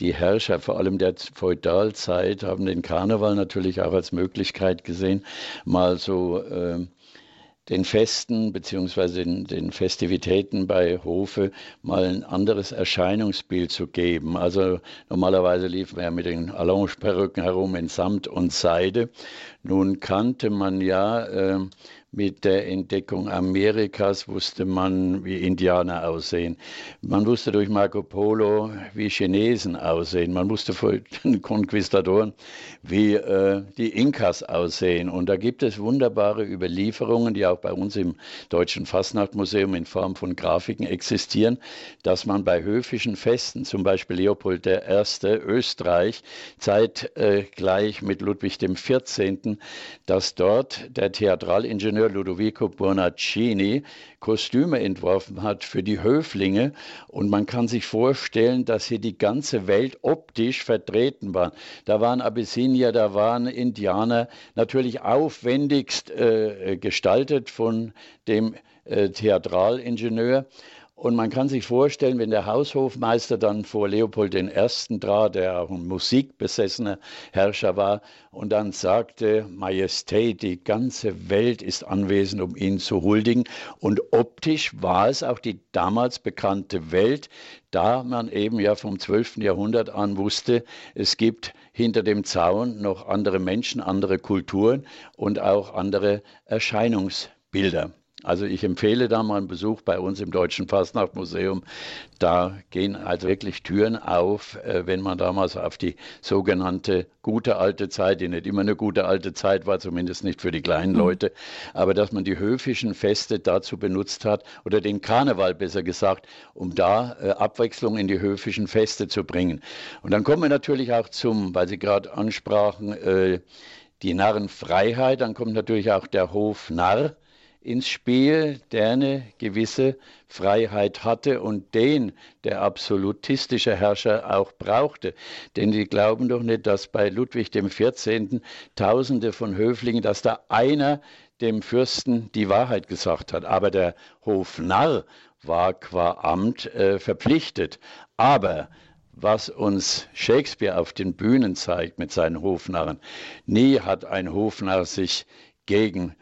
die Herrscher, vor allem der Feudalzeit, haben den Karneval natürlich auch als Möglichkeit gesehen, mal so äh, den Festen beziehungsweise den, den, Festivitäten bei Hofe mal ein anderes Erscheinungsbild zu geben. Also normalerweise liefen wir ja mit den Allonge-Perücken herum in Samt und Seide. Nun kannte man ja äh, mit der Entdeckung Amerikas wusste man, wie Indianer aussehen. Man wusste durch Marco Polo, wie Chinesen aussehen. Man wusste von den Konquistadoren, wie äh, die Inkas aussehen. Und da gibt es wunderbare Überlieferungen, die auch bei uns im Deutschen Fastnachtmuseum in Form von Grafiken existieren, dass man bei höfischen Festen, zum Beispiel Leopold I. Österreich, zeitgleich mit Ludwig XIV., dass dort der Theatralingenieur Ingenieur Ludovico Bonaccini Kostüme entworfen hat für die Höflinge. Und man kann sich vorstellen, dass hier die ganze Welt optisch vertreten war. Da waren Abyssinier, da waren Indianer, natürlich aufwendigst äh, gestaltet von dem äh, Theatralingenieur. Und man kann sich vorstellen, wenn der Haushofmeister dann vor Leopold I. trat, der auch ein musikbesessener Herrscher war, und dann sagte, Majestät, die ganze Welt ist anwesend, um ihn zu huldigen. Und optisch war es auch die damals bekannte Welt, da man eben ja vom 12. Jahrhundert an wusste, es gibt hinter dem Zaun noch andere Menschen, andere Kulturen und auch andere Erscheinungsbilder. Also ich empfehle da mal einen Besuch bei uns im Deutschen Fastnachtmuseum. Da gehen also wirklich Türen auf, äh, wenn man damals auf die sogenannte gute alte Zeit, die nicht immer eine gute alte Zeit war, zumindest nicht für die kleinen mhm. Leute, aber dass man die höfischen Feste dazu benutzt hat, oder den Karneval besser gesagt, um da äh, Abwechslung in die höfischen Feste zu bringen. Und dann kommen wir natürlich auch zum, weil Sie gerade ansprachen, äh, die Narrenfreiheit, dann kommt natürlich auch der Hof Narr ins Spiel, der eine gewisse Freiheit hatte und den der absolutistische Herrscher auch brauchte. Denn die glauben doch nicht, dass bei Ludwig XIV. Tausende von Höflingen, dass da einer dem Fürsten die Wahrheit gesagt hat. Aber der Hofnarr war qua Amt äh, verpflichtet. Aber was uns Shakespeare auf den Bühnen zeigt mit seinen Hofnarren, nie hat ein Hofnarr sich gegen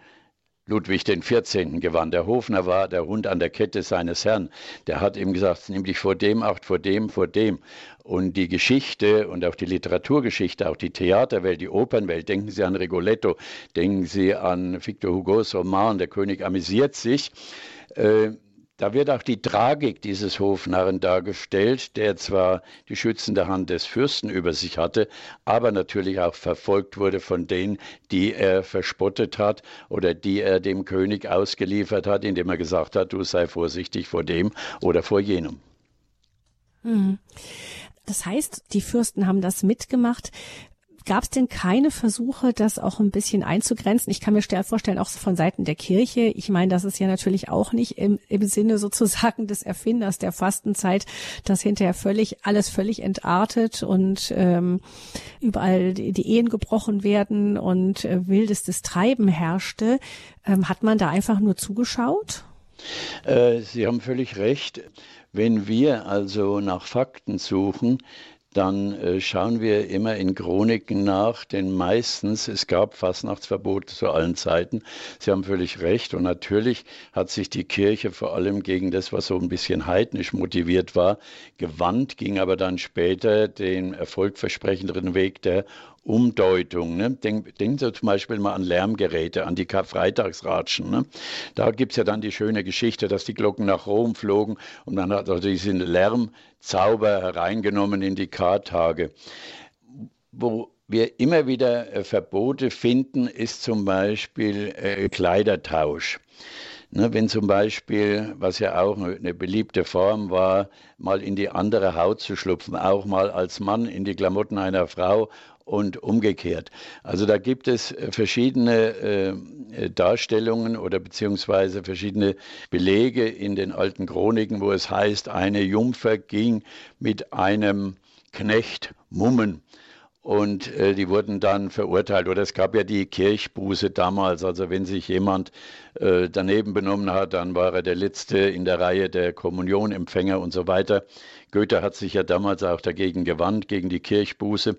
Ludwig XIV. gewann. Der Hofner war der Hund an der Kette seines Herrn. Der hat ihm gesagt, nimm dich vor dem acht, vor dem, vor dem. Und die Geschichte und auch die Literaturgeschichte, auch die Theaterwelt, die Opernwelt, denken Sie an Rigoletto, denken Sie an Victor Hugos Roman, der König amüsiert sich. Äh, da wird auch die Tragik dieses Hofnarren dargestellt, der zwar die schützende Hand des Fürsten über sich hatte, aber natürlich auch verfolgt wurde von denen, die er verspottet hat oder die er dem König ausgeliefert hat, indem er gesagt hat, du sei vorsichtig vor dem oder vor jenem. Hm. Das heißt, die Fürsten haben das mitgemacht. Gab es denn keine Versuche, das auch ein bisschen einzugrenzen? Ich kann mir vorstellen, auch von Seiten der Kirche. Ich meine, das ist ja natürlich auch nicht im, im Sinne sozusagen des Erfinders der Fastenzeit, dass hinterher völlig alles völlig entartet und ähm, überall die, die Ehen gebrochen werden und äh, wildestes Treiben herrschte. Ähm, hat man da einfach nur zugeschaut? Äh, Sie haben völlig recht. Wenn wir also nach Fakten suchen, dann äh, schauen wir immer in Chroniken nach, denn meistens, es gab Fastnachtsverbote zu allen Zeiten. Sie haben völlig recht. Und natürlich hat sich die Kirche vor allem gegen das, was so ein bisschen heidnisch motiviert war, gewandt, ging aber dann später den erfolgversprechenderen Weg der Umdeutung. Ne? Denk, denken Sie zum Beispiel mal an Lärmgeräte, an die Karfreitagsratschen. Ne? Da gibt es ja dann die schöne Geschichte, dass die Glocken nach Rom flogen und dann hat also diesen Lärmzauber hereingenommen in die Kartage. Wo wir immer wieder äh, Verbote finden, ist zum Beispiel äh, Kleidertausch. Ne, wenn zum Beispiel, was ja auch eine beliebte Form war, mal in die andere Haut zu schlupfen, auch mal als Mann in die Klamotten einer Frau und umgekehrt. Also da gibt es äh, verschiedene äh, Darstellungen oder beziehungsweise verschiedene Belege in den alten Chroniken, wo es heißt, eine Jungfer ging mit einem Knecht mummen und äh, die wurden dann verurteilt. Oder es gab ja die Kirchbuße damals, also wenn sich jemand äh, daneben benommen hat, dann war er der Letzte in der Reihe der Kommunionempfänger und so weiter. Goethe hat sich ja damals auch dagegen gewandt, gegen die Kirchbuße.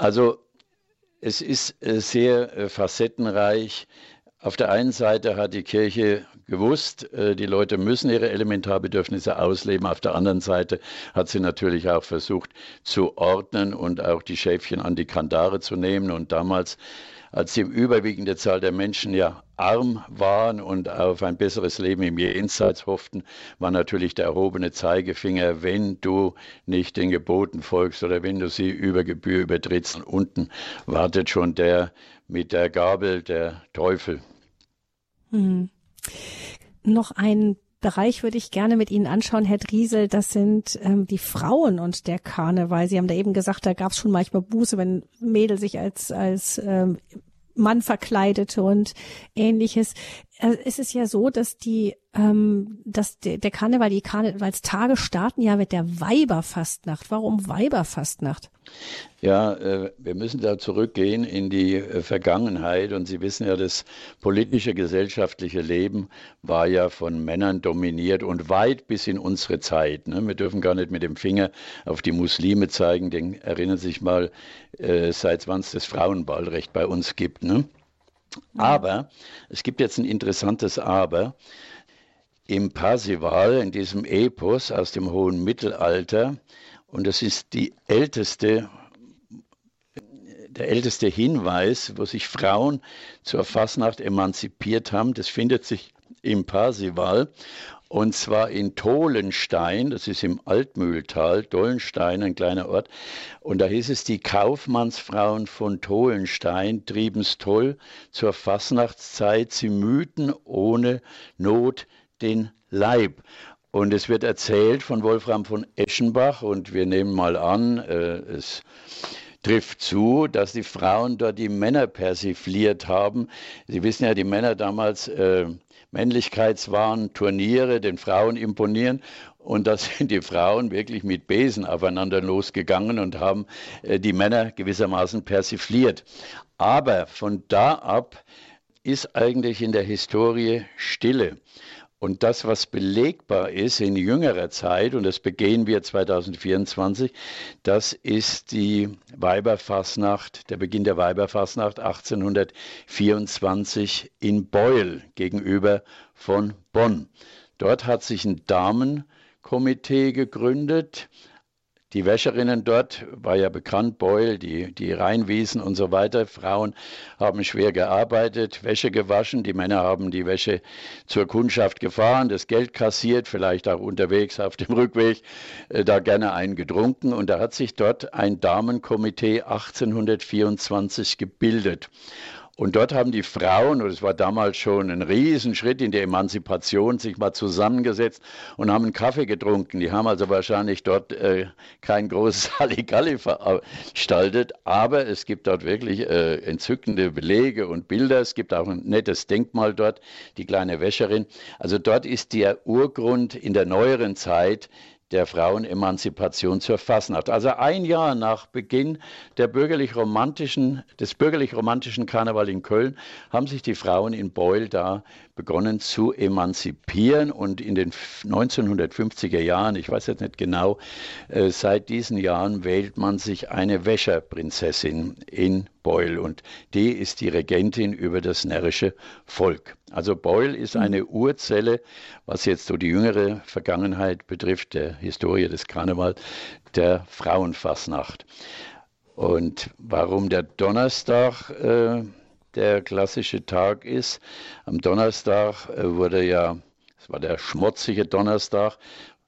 Also es ist äh, sehr äh, facettenreich. Auf der einen Seite hat die Kirche gewusst, äh, die Leute müssen ihre Elementarbedürfnisse ausleben. Auf der anderen Seite hat sie natürlich auch versucht zu ordnen und auch die Schäfchen an die Kandare zu nehmen. Und damals, als die überwiegende Zahl der Menschen ja arm waren und auf ein besseres Leben im Jenseits hofften, war natürlich der erhobene Zeigefinger, wenn du nicht den Geboten folgst oder wenn du sie über Gebühr übertrittst. Und unten wartet schon der mit der Gabel, der Teufel. Hm. Noch ein Bereich würde ich gerne mit Ihnen anschauen, Herr Driesel. Das sind ähm, die Frauen und der Karneval. Sie haben da eben gesagt, da gab es schon manchmal Buße, wenn Mädel sich als als ähm, Mann verkleidete und ähnliches. Äh, es ist ja so, dass die, ähm, dass der, der Karneval, die Karnevalstage starten ja mit der Weiberfastnacht. Warum Weiberfastnacht? Ja, äh, wir müssen da zurückgehen in die äh, Vergangenheit. Und Sie wissen ja, das politische, gesellschaftliche Leben war ja von Männern dominiert und weit bis in unsere Zeit. Ne? Wir dürfen gar nicht mit dem Finger auf die Muslime zeigen. Den erinnern Sie sich mal, äh, seit wann es das Frauenwahlrecht bei uns gibt. Ne? Aber es gibt jetzt ein interessantes Aber. Im Parsival, in diesem Epos aus dem hohen Mittelalter, und das ist die älteste, der älteste Hinweis, wo sich Frauen zur Fasnacht emanzipiert haben, das findet sich im Parsival und zwar in Tolenstein, das ist im Altmühltal, Dollenstein, ein kleiner Ort. Und da hieß es, die Kaufmannsfrauen von Tolenstein trieben's toll zur Fasnachtszeit, sie mühten ohne Not den Leib. Und es wird erzählt von Wolfram von Eschenbach und wir nehmen mal an, äh, es trifft zu, dass die Frauen dort die Männer persifliert haben. Sie wissen ja, die Männer damals äh, Männlichkeitswahn, Turniere, den Frauen imponieren. Und da sind die Frauen wirklich mit Besen aufeinander losgegangen und haben äh, die Männer gewissermaßen persifliert. Aber von da ab ist eigentlich in der Historie Stille. Und das, was belegbar ist in jüngerer Zeit, und das begehen wir 2024, das ist die Weiberfasnacht, der Beginn der Weiberfasnacht 1824 in Beul gegenüber von Bonn. Dort hat sich ein Damenkomitee gegründet, die Wäscherinnen dort, war ja bekannt, Beul, die, die Rheinwiesen und so weiter. Frauen haben schwer gearbeitet, Wäsche gewaschen. Die Männer haben die Wäsche zur Kundschaft gefahren, das Geld kassiert, vielleicht auch unterwegs auf dem Rückweg, äh, da gerne einen getrunken. Und da hat sich dort ein Damenkomitee 1824 gebildet. Und dort haben die Frauen, und es war damals schon ein Riesenschritt in der Emanzipation, sich mal zusammengesetzt und haben einen Kaffee getrunken. Die haben also wahrscheinlich dort äh, kein großes Halligalli veranstaltet, aber es gibt dort wirklich äh, entzückende Belege und Bilder. Es gibt auch ein nettes Denkmal dort, die kleine Wäscherin. Also dort ist der Urgrund in der neueren Zeit der Frauenemanzipation zur Fasnacht. Also ein Jahr nach Beginn der bürgerlich-romantischen, des bürgerlich-romantischen Karneval in Köln haben sich die Frauen in Beul da begonnen zu emanzipieren und in den 1950er Jahren, ich weiß jetzt nicht genau, äh, seit diesen Jahren wählt man sich eine Wäscherprinzessin in Beul und die ist die Regentin über das närrische Volk. Also Beul ist mhm. eine Urzelle, was jetzt so die jüngere Vergangenheit betrifft, der Historie des Karnevals, der Frauenfassnacht. Und warum der Donnerstag äh, der klassische Tag ist. Am Donnerstag äh, wurde ja, es war der schmutzige Donnerstag,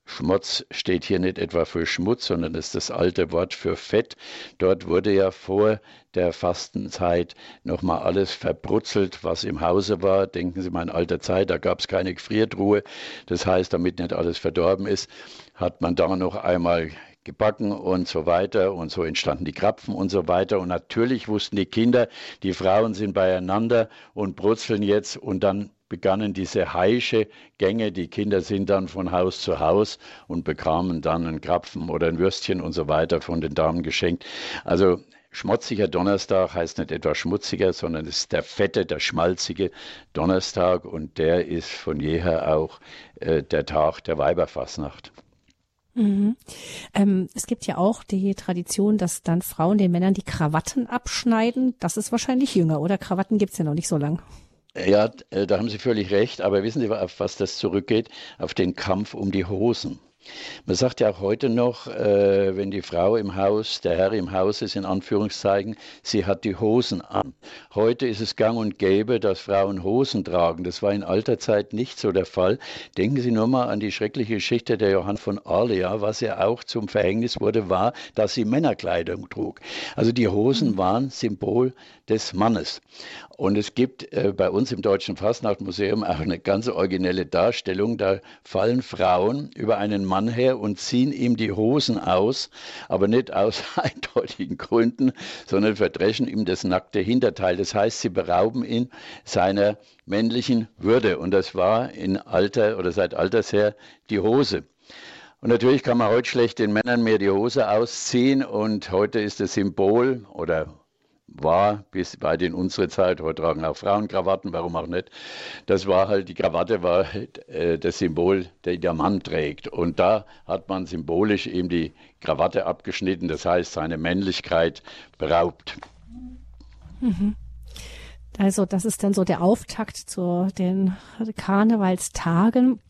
Schmutz steht hier nicht etwa für Schmutz, sondern ist das alte Wort für Fett. Dort wurde ja vor der Fastenzeit nochmal alles verbrutzelt, was im Hause war. Denken Sie mal in alter Zeit, da gab es keine Gefriertruhe. Das heißt, damit nicht alles verdorben ist, hat man da noch einmal gebacken und so weiter und so entstanden die Krapfen und so weiter und natürlich wussten die Kinder, die Frauen sind beieinander und brutzeln jetzt und dann begannen diese heische Gänge. Die Kinder sind dann von Haus zu Haus und bekamen dann einen Krapfen oder ein Würstchen und so weiter von den Damen geschenkt. Also Schmutziger Donnerstag heißt nicht etwa schmutziger, sondern es ist der fette, der schmalzige Donnerstag und der ist von jeher auch äh, der Tag der Weiberfassnacht. Mhm. Ähm, es gibt ja auch die Tradition, dass dann Frauen den Männern die Krawatten abschneiden. Das ist wahrscheinlich jünger, oder? Krawatten gibt's ja noch nicht so lang. Ja, äh, da haben Sie völlig recht. Aber wissen Sie, auf was das zurückgeht? Auf den Kampf um die Hosen. Man sagt ja auch heute noch, äh, wenn die Frau im Haus, der Herr im Haus ist, in Anführungszeichen, sie hat die Hosen an. Heute ist es gang und gäbe, dass Frauen Hosen tragen. Das war in alter Zeit nicht so der Fall. Denken Sie nur mal an die schreckliche Geschichte der Johann von Arlea. Was ja auch zum Verhängnis wurde, war, dass sie Männerkleidung trug. Also die Hosen waren Symbol des Mannes. Und es gibt äh, bei uns im Deutschen Fastnachtmuseum auch eine ganz originelle Darstellung. Da fallen Frauen über einen Mann her und ziehen ihm die Hosen aus, aber nicht aus eindeutigen Gründen, sondern verdreschen ihm das nackte Hinterteil. Das heißt, sie berauben ihn seiner männlichen Würde. Und das war in Alter oder seit Alters her die Hose. Und natürlich kann man heute schlecht den Männern mehr die Hose ausziehen und heute ist das Symbol oder war bis weit in unsere Zeit, heute tragen auch Frauen Krawatten, warum auch nicht, das war halt, die Krawatte war äh, das Symbol, der der Mann trägt. Und da hat man symbolisch ihm die Krawatte abgeschnitten, das heißt seine Männlichkeit beraubt. Mhm. Also das ist dann so der Auftakt zu den Karnevalstagen.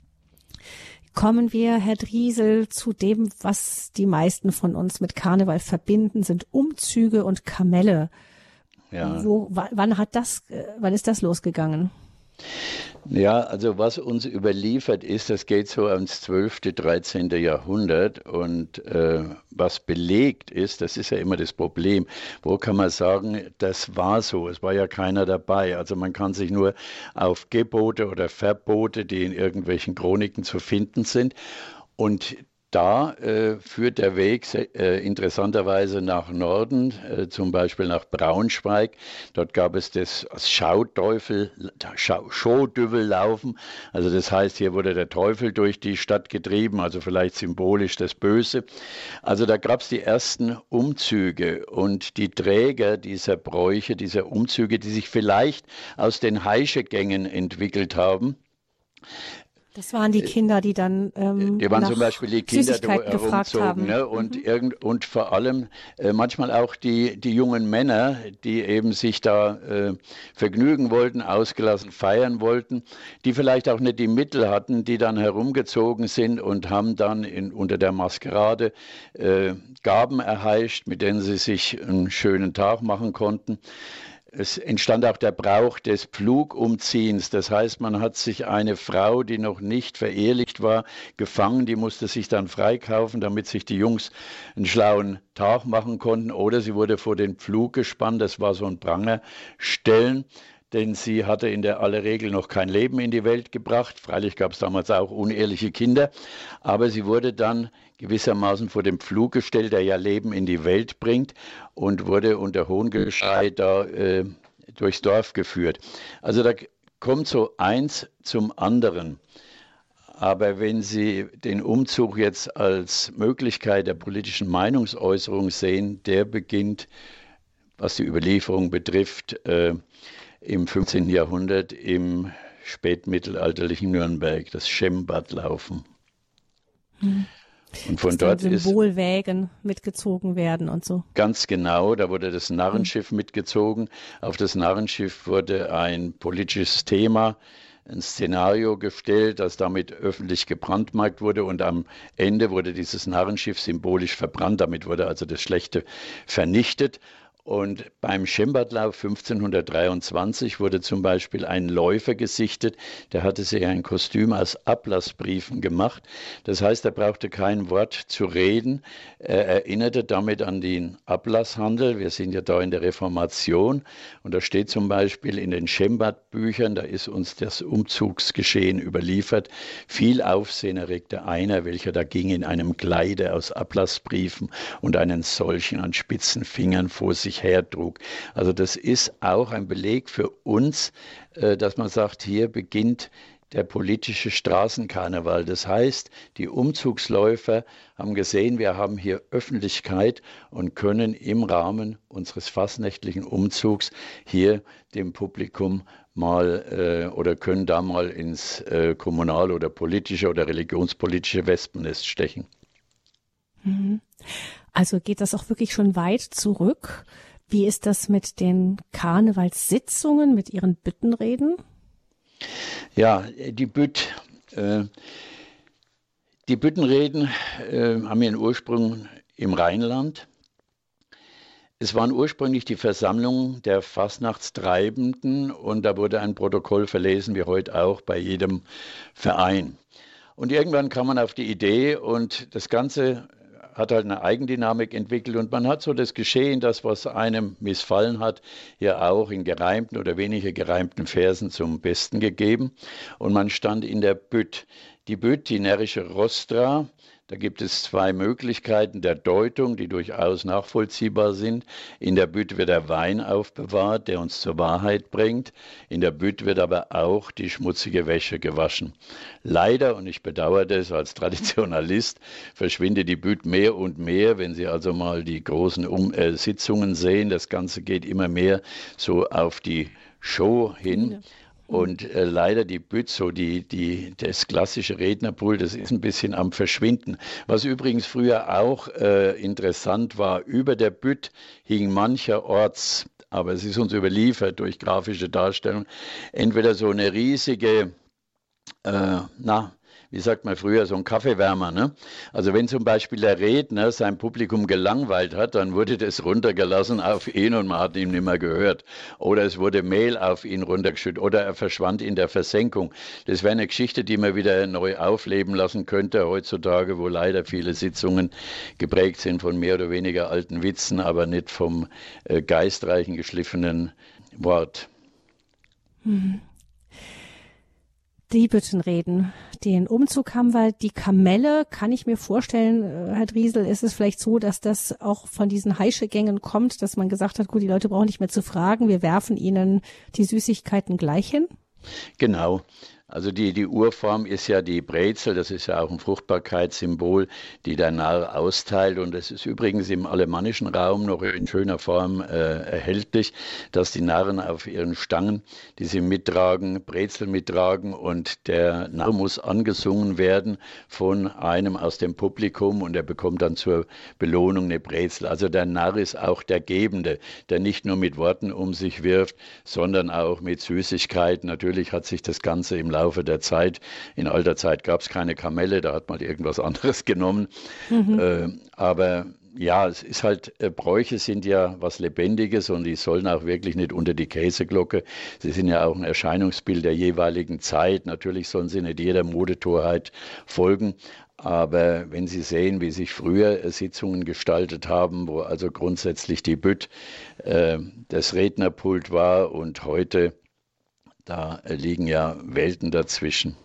Kommen wir, Herr Driesel, zu dem, was die meisten von uns mit Karneval verbinden, sind Umzüge und Kamelle. Ja. Wo, wann hat das, äh, wann ist das losgegangen? Ja, also was uns überliefert ist, das geht so ans 12., 13. Jahrhundert und äh, was belegt ist, das ist ja immer das Problem, wo kann man sagen, das war so, es war ja keiner dabei. Also man kann sich nur auf Gebote oder Verbote, die in irgendwelchen Chroniken zu finden sind und da äh, führt der Weg äh, interessanterweise nach Norden, äh, zum Beispiel nach Braunschweig. Dort gab es das Schauteufel, Schaudüvellaufen. Also das heißt, hier wurde der Teufel durch die Stadt getrieben, also vielleicht symbolisch das Böse. Also da gab es die ersten Umzüge und die Träger dieser Bräuche, dieser Umzüge, die sich vielleicht aus den Heischegängen entwickelt haben, Das waren die Kinder, die dann ähm, die waren zum Beispiel die Kinder, die herumzogen, ne? und mhm. irgend und vor allem äh, manchmal auch die die jungen Männer, die eben sich da äh, vergnügen wollten, ausgelassen feiern wollten, die vielleicht auch nicht die Mittel hatten, die dann herumgezogen sind und haben dann in, unter der Maskerade äh, Gaben erheischt, mit denen sie sich einen schönen Tag machen konnten. Es entstand auch der Brauch des Pflugumziehens. Das heißt, man hat sich eine Frau, die noch nicht verehelicht war, gefangen. Die musste sich dann freikaufen, damit sich die Jungs einen schlauen Tag machen konnten. Oder sie wurde vor den Pflug gespannt. Das war so ein Prangerstellen denn sie hatte in der aller Regel noch kein Leben in die Welt gebracht. Freilich gab es damals auch unehrliche Kinder, aber sie wurde dann gewissermaßen vor dem Pflug gestellt, der ja Leben in die Welt bringt und wurde unter Hohngeschrei da äh, durchs Dorf geführt. Also da kommt so eins zum anderen. Aber wenn Sie den Umzug jetzt als Möglichkeit der politischen Meinungsäußerung sehen, der beginnt, was die Überlieferung betrifft, äh, im 15. Jahrhundert im spätmittelalterlichen Nürnberg, das Schembadlaufen. Hm. Und von dort ist Symbolwägen mitgezogen werden und so. Ganz genau, da wurde das Narrenschiff hm. mitgezogen. Auf das Narrenschiff wurde ein politisches Thema, ein Szenario gestellt, das damit öffentlich gebrandmarkt wurde und am Ende wurde dieses Narrenschiff symbolisch verbrannt. Damit wurde also das Schlechte vernichtet. Und beim Schembadlauf 1523 wurde zum Beispiel ein Läufer gesichtet, der hatte sich ein Kostüm aus Ablassbriefen gemacht. Das heißt, er brauchte kein Wort zu reden. Er erinnerte damit an den Ablasshandel. Wir sind ja da in der Reformation. Und da steht zum Beispiel in den Schembad-Büchern, da ist uns das Umzugsgeschehen überliefert. Viel Aufsehen erregte einer, welcher da ging in einem Kleide aus Ablassbriefen und einen solchen an spitzen Fingern vor sich sich hertrug. Also das ist auch ein Beleg für uns, äh, dass man sagt, hier beginnt der politische Straßenkarneval. Das heißt, die Umzugsläufer haben gesehen, wir haben hier Öffentlichkeit und können im Rahmen unseres fastnächtlichen Umzugs hier dem Publikum mal äh, oder können da mal ins äh, kommunal- oder politische oder religionspolitische Wespennest stechen. Mhm. Also geht das auch wirklich schon weit zurück? Wie ist das mit den Karnevalssitzungen, mit Ihren Büttenreden? Ja, die Bütt, äh, die Büttenreden äh, haben ihren Ursprung im Rheinland. Es waren ursprünglich die Versammlungen der Fastnachtstreibenden und da wurde ein Protokoll verlesen, wie heute auch bei jedem Verein. Und irgendwann kam man auf die Idee und das Ganze hat halt eine Eigendynamik entwickelt und man hat so das Geschehen, das, was einem missfallen hat, hier auch in gereimten oder weniger gereimten Versen zum Besten gegeben. Und man stand in der Bütt. Die Bütt, die närrische Rostra, da gibt es zwei Möglichkeiten der Deutung, die durchaus nachvollziehbar sind. In der Bütt wird der Wein aufbewahrt, der uns zur Wahrheit bringt. In der Bütt wird aber auch die schmutzige Wäsche gewaschen. Leider, und ich bedauere das als Traditionalist, verschwindet die Bütt mehr und mehr. Wenn Sie also mal die großen um äh, Sitzungen sehen, das Ganze geht immer mehr so auf die Show hin. Ja. Und äh, leider die Bütt, so die, die, das klassische Rednerpult, das ist ein bisschen am Verschwinden. Was übrigens früher auch äh, interessant war, über der Bütt hing mancherorts, aber es ist uns überliefert durch grafische Darstellung, entweder so eine riesige, äh, na, wie sagt man früher, so ein Kaffeewärmer. Ne? Also wenn zum Beispiel der Redner sein Publikum gelangweilt hat, dann wurde das runtergelassen auf ihn und man hat ihn nicht mehr gehört. Oder es wurde Mehl auf ihn runtergeschüttet oder er verschwand in der Versenkung. Das wäre eine Geschichte, die man wieder neu aufleben lassen könnte heutzutage, wo leider viele Sitzungen geprägt sind von mehr oder weniger alten Witzen, aber nicht vom äh, geistreichen, geschliffenen Wort. Mhm die reden. Den Umzug haben wir, die Kamelle, kann ich mir vorstellen, äh, Herr Driesel, ist es vielleicht so, dass das auch von diesen Heischegängen kommt, dass man gesagt hat, gut, die Leute brauchen nicht mehr zu fragen, wir werfen ihnen die Süßigkeiten gleich hin? Genau. Also die, die Urform ist ja die Brezel, das ist ja auch ein Fruchtbarkeitssymbol, die der Narr austeilt. Und es ist übrigens im alemannischen Raum noch in schöner Form äh, erhältlich, dass die Narren auf ihren Stangen, die sie mittragen, Brezel mittragen und der Narr muss angesungen werden von einem aus dem Publikum und er bekommt dann zur Belohnung eine Brezel. Also der Narr ist auch der Gebende, der nicht nur mit Worten um sich wirft, sondern auch mit Süßigkeiten. Natürlich hat sich das Ganze im Laufe Laufe der Zeit. In alter Zeit gab es keine Kamelle, da hat man irgendwas anderes genommen. Mhm. Äh, aber ja, es ist halt, äh, Bräuche sind ja was Lebendiges und die sollen auch wirklich nicht unter die Käseglocke. Sie sind ja auch ein Erscheinungsbild der jeweiligen Zeit. Natürlich sollen sie nicht jeder Modetorheit folgen. Aber wenn Sie sehen, wie sich früher Sitzungen gestaltet haben, wo also grundsätzlich die Bütt äh, das Rednerpult war und heute da liegen ja Welten dazwischen.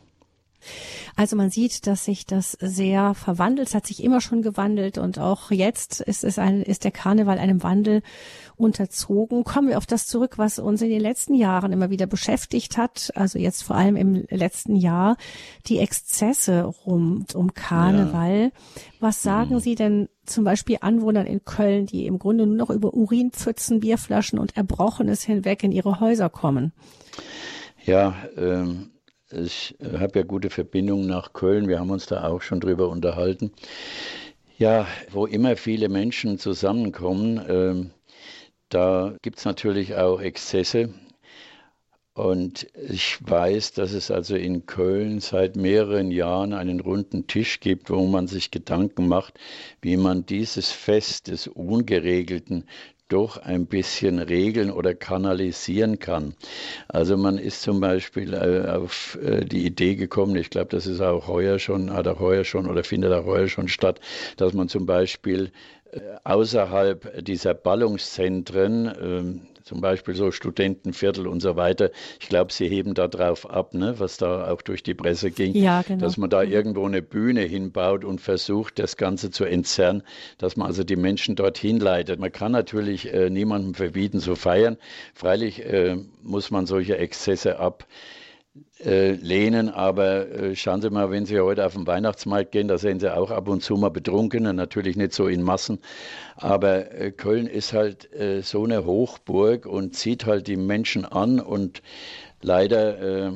Also man sieht, dass sich das sehr verwandelt. Es hat sich immer schon gewandelt und auch jetzt ist es ein, ist der Karneval einem Wandel unterzogen. Kommen wir auf das zurück, was uns in den letzten Jahren immer wieder beschäftigt hat. Also jetzt vor allem im letzten Jahr die Exzesse rund um Karneval. Ja. Was sagen mhm. Sie denn zum Beispiel Anwohnern in Köln, die im Grunde nur noch über Urinpfützen, Bierflaschen und Erbrochenes hinweg in ihre Häuser kommen? Ja, ähm, ich habe ja gute Verbindungen nach Köln. Wir haben uns da auch schon drüber unterhalten. Ja, wo immer viele Menschen zusammenkommen, ähm, da gibt es natürlich auch Exzesse. Und ich weiß, dass es also in Köln seit mehreren Jahren einen runden Tisch gibt, wo man sich Gedanken macht, wie man dieses Fest des Ungeregelten doch ein bisschen regeln oder kanalisieren kann. Also man ist zum Beispiel äh, auf äh, die Idee gekommen, ich glaube, das ist auch heuer schon, hat auch heuer schon oder findet auch heuer schon statt, dass man zum Beispiel äh, außerhalb dieser Ballungszentren, ähm, zum Beispiel so Studentenviertel und so weiter. Ich glaube, sie heben da drauf ab, ne, was da auch durch die Presse ging, ja, genau. dass man da mhm. irgendwo eine Bühne hinbaut und versucht, das Ganze zu entzerren, dass man also die Menschen dorthin leitet. Man kann natürlich äh, niemandem verbieten zu feiern. Freilich äh, muss man solche Exzesse ab äh, lehnen, aber äh, schauen Sie mal, wenn Sie heute auf den Weihnachtsmarkt gehen, da sehen Sie auch ab und zu mal Betrunkene, natürlich nicht so in Massen, aber äh, Köln ist halt äh, so eine Hochburg und zieht halt die Menschen an und leider äh,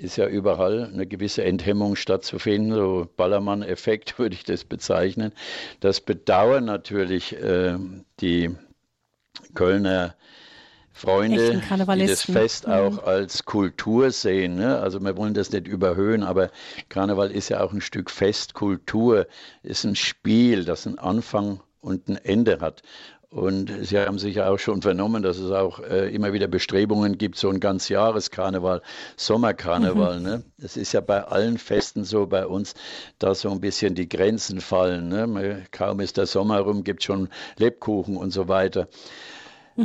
ist ja überall eine gewisse Enthemmung stattzufinden, so Ballermann-Effekt würde ich das bezeichnen. Das bedauern natürlich äh, die Kölner Freunde, die das Fest mhm. auch als Kultur sehen. Ne? Also wir wollen das nicht überhöhen, aber Karneval ist ja auch ein Stück Festkultur, ist ein Spiel, das einen Anfang und ein Ende hat. Und Sie haben sicher auch schon vernommen, dass es auch äh, immer wieder Bestrebungen gibt, so ein ganz Jahreskarneval, Sommerkarneval. Mhm. Ne? Es ist ja bei allen Festen so bei uns, dass so ein bisschen die Grenzen fallen. Ne? Kaum ist der Sommer rum, gibt schon Lebkuchen und so weiter.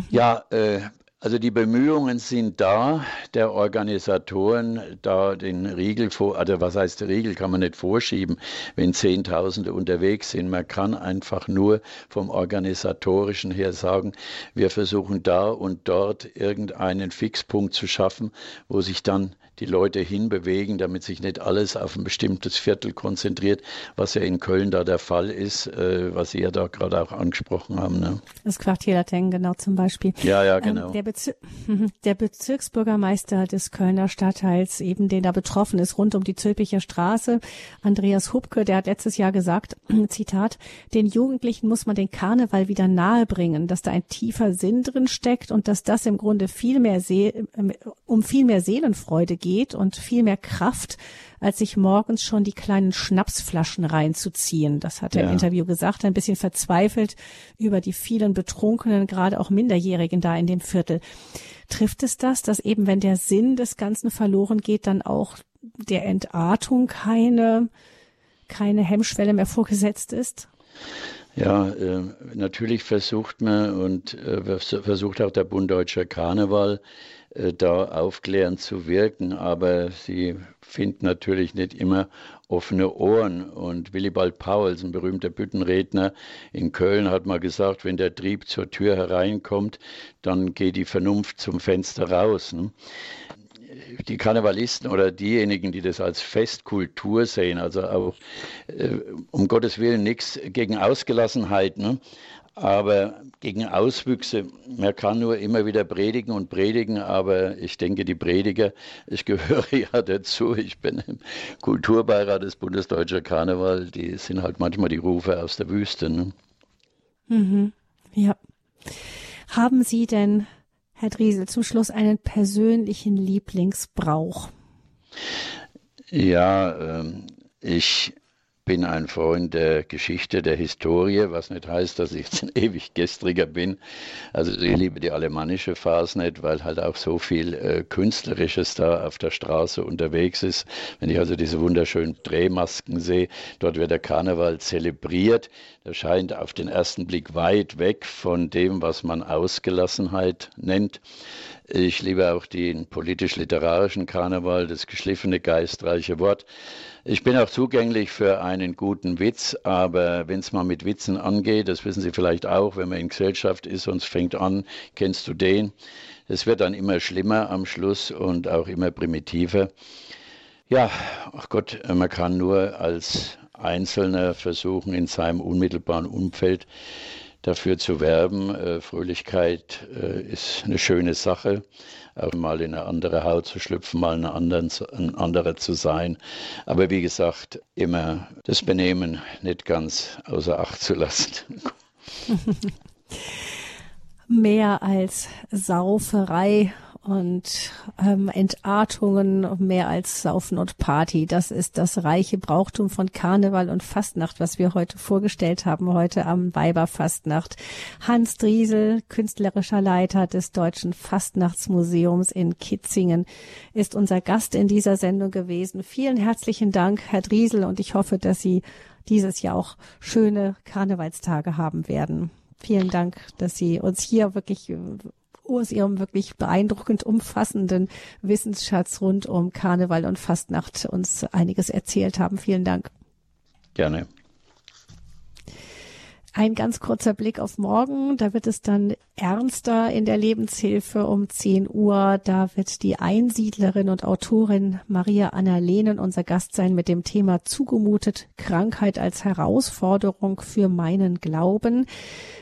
Ja, äh, also die Bemühungen sind da, der Organisatoren da den Riegel vor, also was heißt Riegel, kann man nicht vorschieben, wenn Zehntausende unterwegs sind. Man kann einfach nur vom Organisatorischen her sagen, wir versuchen da und dort irgendeinen Fixpunkt zu schaffen, wo sich dann die Leute hinbewegen, damit sich nicht alles auf ein bestimmtes Viertel konzentriert, was ja in Köln da der Fall ist, äh, was Sie ja da gerade auch angesprochen haben. Ne? Das Quartier Latin, genau zum Beispiel. Ja, ja, ähm, genau. Ähm, der, Bezir der, Bezirksbürgermeister des Kölner Stadtteils, eben den da betroffen ist, rund um die Zülpicher Straße, Andreas Hubke, der hat letztes Jahr gesagt, Zitat, den Jugendlichen muss man den Karneval wieder nahebringen, dass da ein tiefer Sinn drin steckt und dass das im Grunde viel mehr See ähm, um viel mehr Seelenfreude geht und viel mehr Kraft, als sich morgens schon die kleinen Schnapsflaschen reinzuziehen. Das hat er ja. im Interview gesagt, ein bisschen verzweifelt über die vielen Betrunkenen, gerade auch Minderjährigen da in dem Viertel. Trifft es das, dass eben, wenn der Sinn des Ganzen verloren geht, dann auch der Entartung keine, keine Hemmschwelle mehr vorgesetzt ist? Ja, äh, natürlich versucht man und äh, versucht auch der Bund Deutscher Karneval äh, da aufklärend zu wirken, aber sie finden natürlich nicht immer offene Ohren. Und Willibald Pauls, ein berühmter Büttenredner in Köln, hat mal gesagt, wenn der Trieb zur Tür hereinkommt, dann geht die Vernunft zum Fenster raus. Ne? Die Karnevalisten oder diejenigen, die das als Festkultur sehen, also auch äh, um Gottes Willen nichts gegen Ausgelassenheit, ne? aber gegen Auswüchse, man kann nur immer wieder predigen und predigen, aber ich denke, die Prediger, ich gehöre ja dazu, ich bin im Kulturbeirat des Bundesdeutscher Karneval, die sind halt manchmal die Rufe aus der Wüste. Ne? Mhm. Ja. Haben Sie denn, Herr Driesel, zum Schluss einen persönlichen Lieblingsbrauch? Ja, ähm, ich bin ein Freund der Geschichte, der Historie, was nicht heißt, dass ich jetzt ein ewig gestriger bin. Also ich liebe die alemannische Fasnet, weil halt auch so viel äh, Künstlerisches da auf der Straße unterwegs ist. Wenn ich also diese wunderschönen Drehmasken sehe, dort wird der Karneval zelebriert. Das scheint auf den ersten Blick weit weg von dem, was man Ausgelassenheit nennt. Ich liebe auch den politisch-literarischen Karneval, das geschliffene, geistreiche Wort. Ich bin auch zugänglich für einen guten Witz, aber wenn es mal mit Witzen angeht, das wissen Sie vielleicht auch, wenn man in Gesellschaft ist und es fängt an, kennst du den? Es wird dann immer schlimmer am Schluss und auch immer primitiver. Ja, ach Gott, man kann nur als Einzelner versuchen, in seinem unmittelbaren Umfeld dafür zu werben. Äh, Fröhlichkeit äh, ist eine schöne Sache, auch mal in eine andere Haut zu schlüpfen, mal eine anderen, ein anderer zu sein. Aber wie gesagt, immer das Benehmen nicht ganz außer Acht zu lassen. Mehr als Sauferei und ähm, Entartungen mehr als Saufen und Party. Das ist das reiche Brauchtum von Karneval und Fastnacht, was wir heute vorgestellt haben, heute am Weiberfastnacht. Hans Driesel, künstlerischer Leiter des Deutschen Fastnachtsmuseums in Kitzingen, ist unser Gast in dieser Sendung gewesen. Vielen herzlichen Dank, Herr Driesel, und ich hoffe, dass Sie dieses Jahr auch schöne Karnevalstage haben werden. Vielen Dank, dass Sie uns hier wirklich aus ihrem wirklich beeindruckend umfassenden Wissensschatz rund um Karneval und Fastnacht uns einiges erzählt haben. Vielen Dank. Gerne. Ein ganz kurzer Blick auf morgen. Da wird es dann ernster in der Lebenshilfe um 10 Uhr. Da wird die Einsiedlerin und Autorin Maria Anna Lehnen unser Gast sein mit dem Thema zugemutet Krankheit als Herausforderung für meinen Glauben.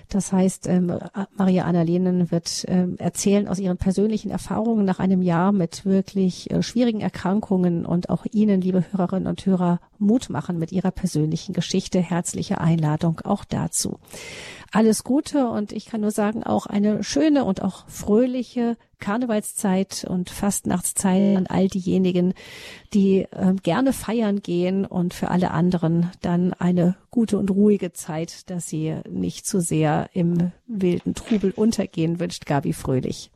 Das heißt, ähm, Maria Annalenen wird ähm, erzählen aus ihren persönlichen Erfahrungen nach einem Jahr mit wirklich äh, schwierigen Erkrankungen und auch Ihnen, liebe Hörerinnen und Hörer, Mut machen mit ihrer persönlichen Geschichte. Herzliche Einladung auch dazu alles Gute und ich kann nur sagen, auch eine schöne und auch fröhliche Karnevalszeit und Fastnachtszeit an all diejenigen, die äh, gerne feiern gehen und für alle anderen dann eine gute und ruhige Zeit, dass sie nicht zu sehr im wilden Trubel untergehen, wünscht Gabi Fröhlich.